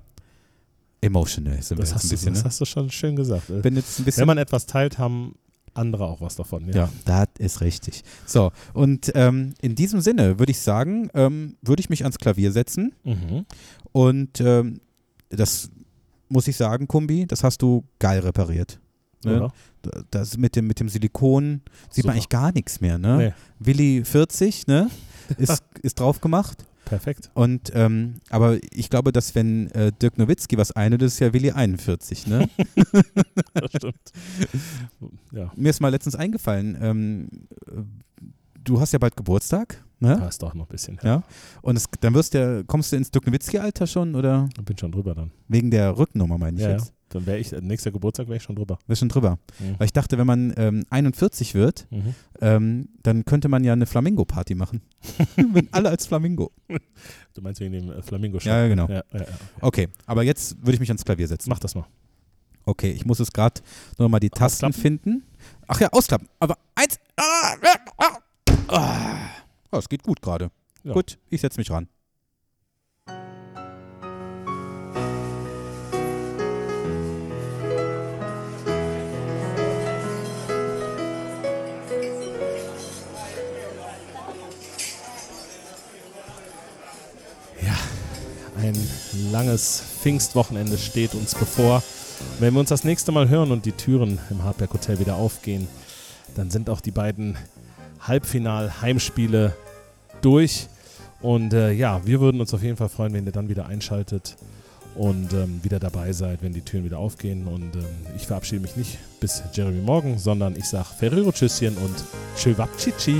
Emotional sind wir Das, jetzt hast ein du, bisschen. das ne? hast du schon schön gesagt. jetzt bisschen Wenn man etwas teilt, haben andere auch was davon. Ja. ja, das ist richtig. So, und ähm, in diesem Sinne würde ich sagen, ähm, würde ich mich ans Klavier setzen Mhm. und ähm, das muss ich sagen, Kumbi, das hast du geil repariert. Ne? Das mit dem, mit dem Silikon sieht man Super. eigentlich gar nichts mehr. Ne? Nee, Willi 40 ne? ist, ist drauf gemacht. Perfekt. Und ähm, aber ich glaube, dass wenn äh, Dirk Nowitzki was einhört, ist es ja Willi 41, ne? Das stimmt. Ja, Mir ist mal letztens eingefallen, ähm, äh, du hast ja bald Geburtstag, ne? passt auch noch ein bisschen. Ja. Und es, dann wirst du, kommst du ins Dirk Nowitzki-Alter schon oder Ich bin schon drüber dann. wegen der Rückennummer, meine ich Ja, ja. jetzt? Dann wäre ich, äh, nächster Geburtstag wäre ich schon drüber. Bist schon drüber. Mhm. Weil ich dachte, wenn man ähm, 41 wird, Mhm. ähm, dann könnte man ja eine Flamingo-Party machen. Wenn alle als Flamingo. Du meinst wegen dem äh, flamingo Ja, ja, genau. Ja, ja, ja. Okay, aber jetzt würde ich mich ans Klavier setzen. Mach das mal. Okay, ich muss es gerade nur mal die Tasten Ausklappen? finden. Ach ja, ausklappen. Aber eins. Ah, ah, ah. Oh, es geht gut gerade. Ja. Gut, ich setze mich ran. Ein langes Pfingstwochenende steht uns bevor. Wenn wir uns das nächste Mal hören und die Türen im Hardberg Hotel wieder aufgehen, dann sind auch die beiden Halbfinal-Heimspiele durch. Und äh, ja, wir würden uns auf jeden Fall freuen, wenn ihr dann wieder einschaltet und ähm, wieder dabei seid, wenn die Türen wieder aufgehen. Und ähm, ich verabschiede mich nicht bis Jeremy Morgen, sondern ich sage Ferrero Tschüsschen und Tschüwabtschichi.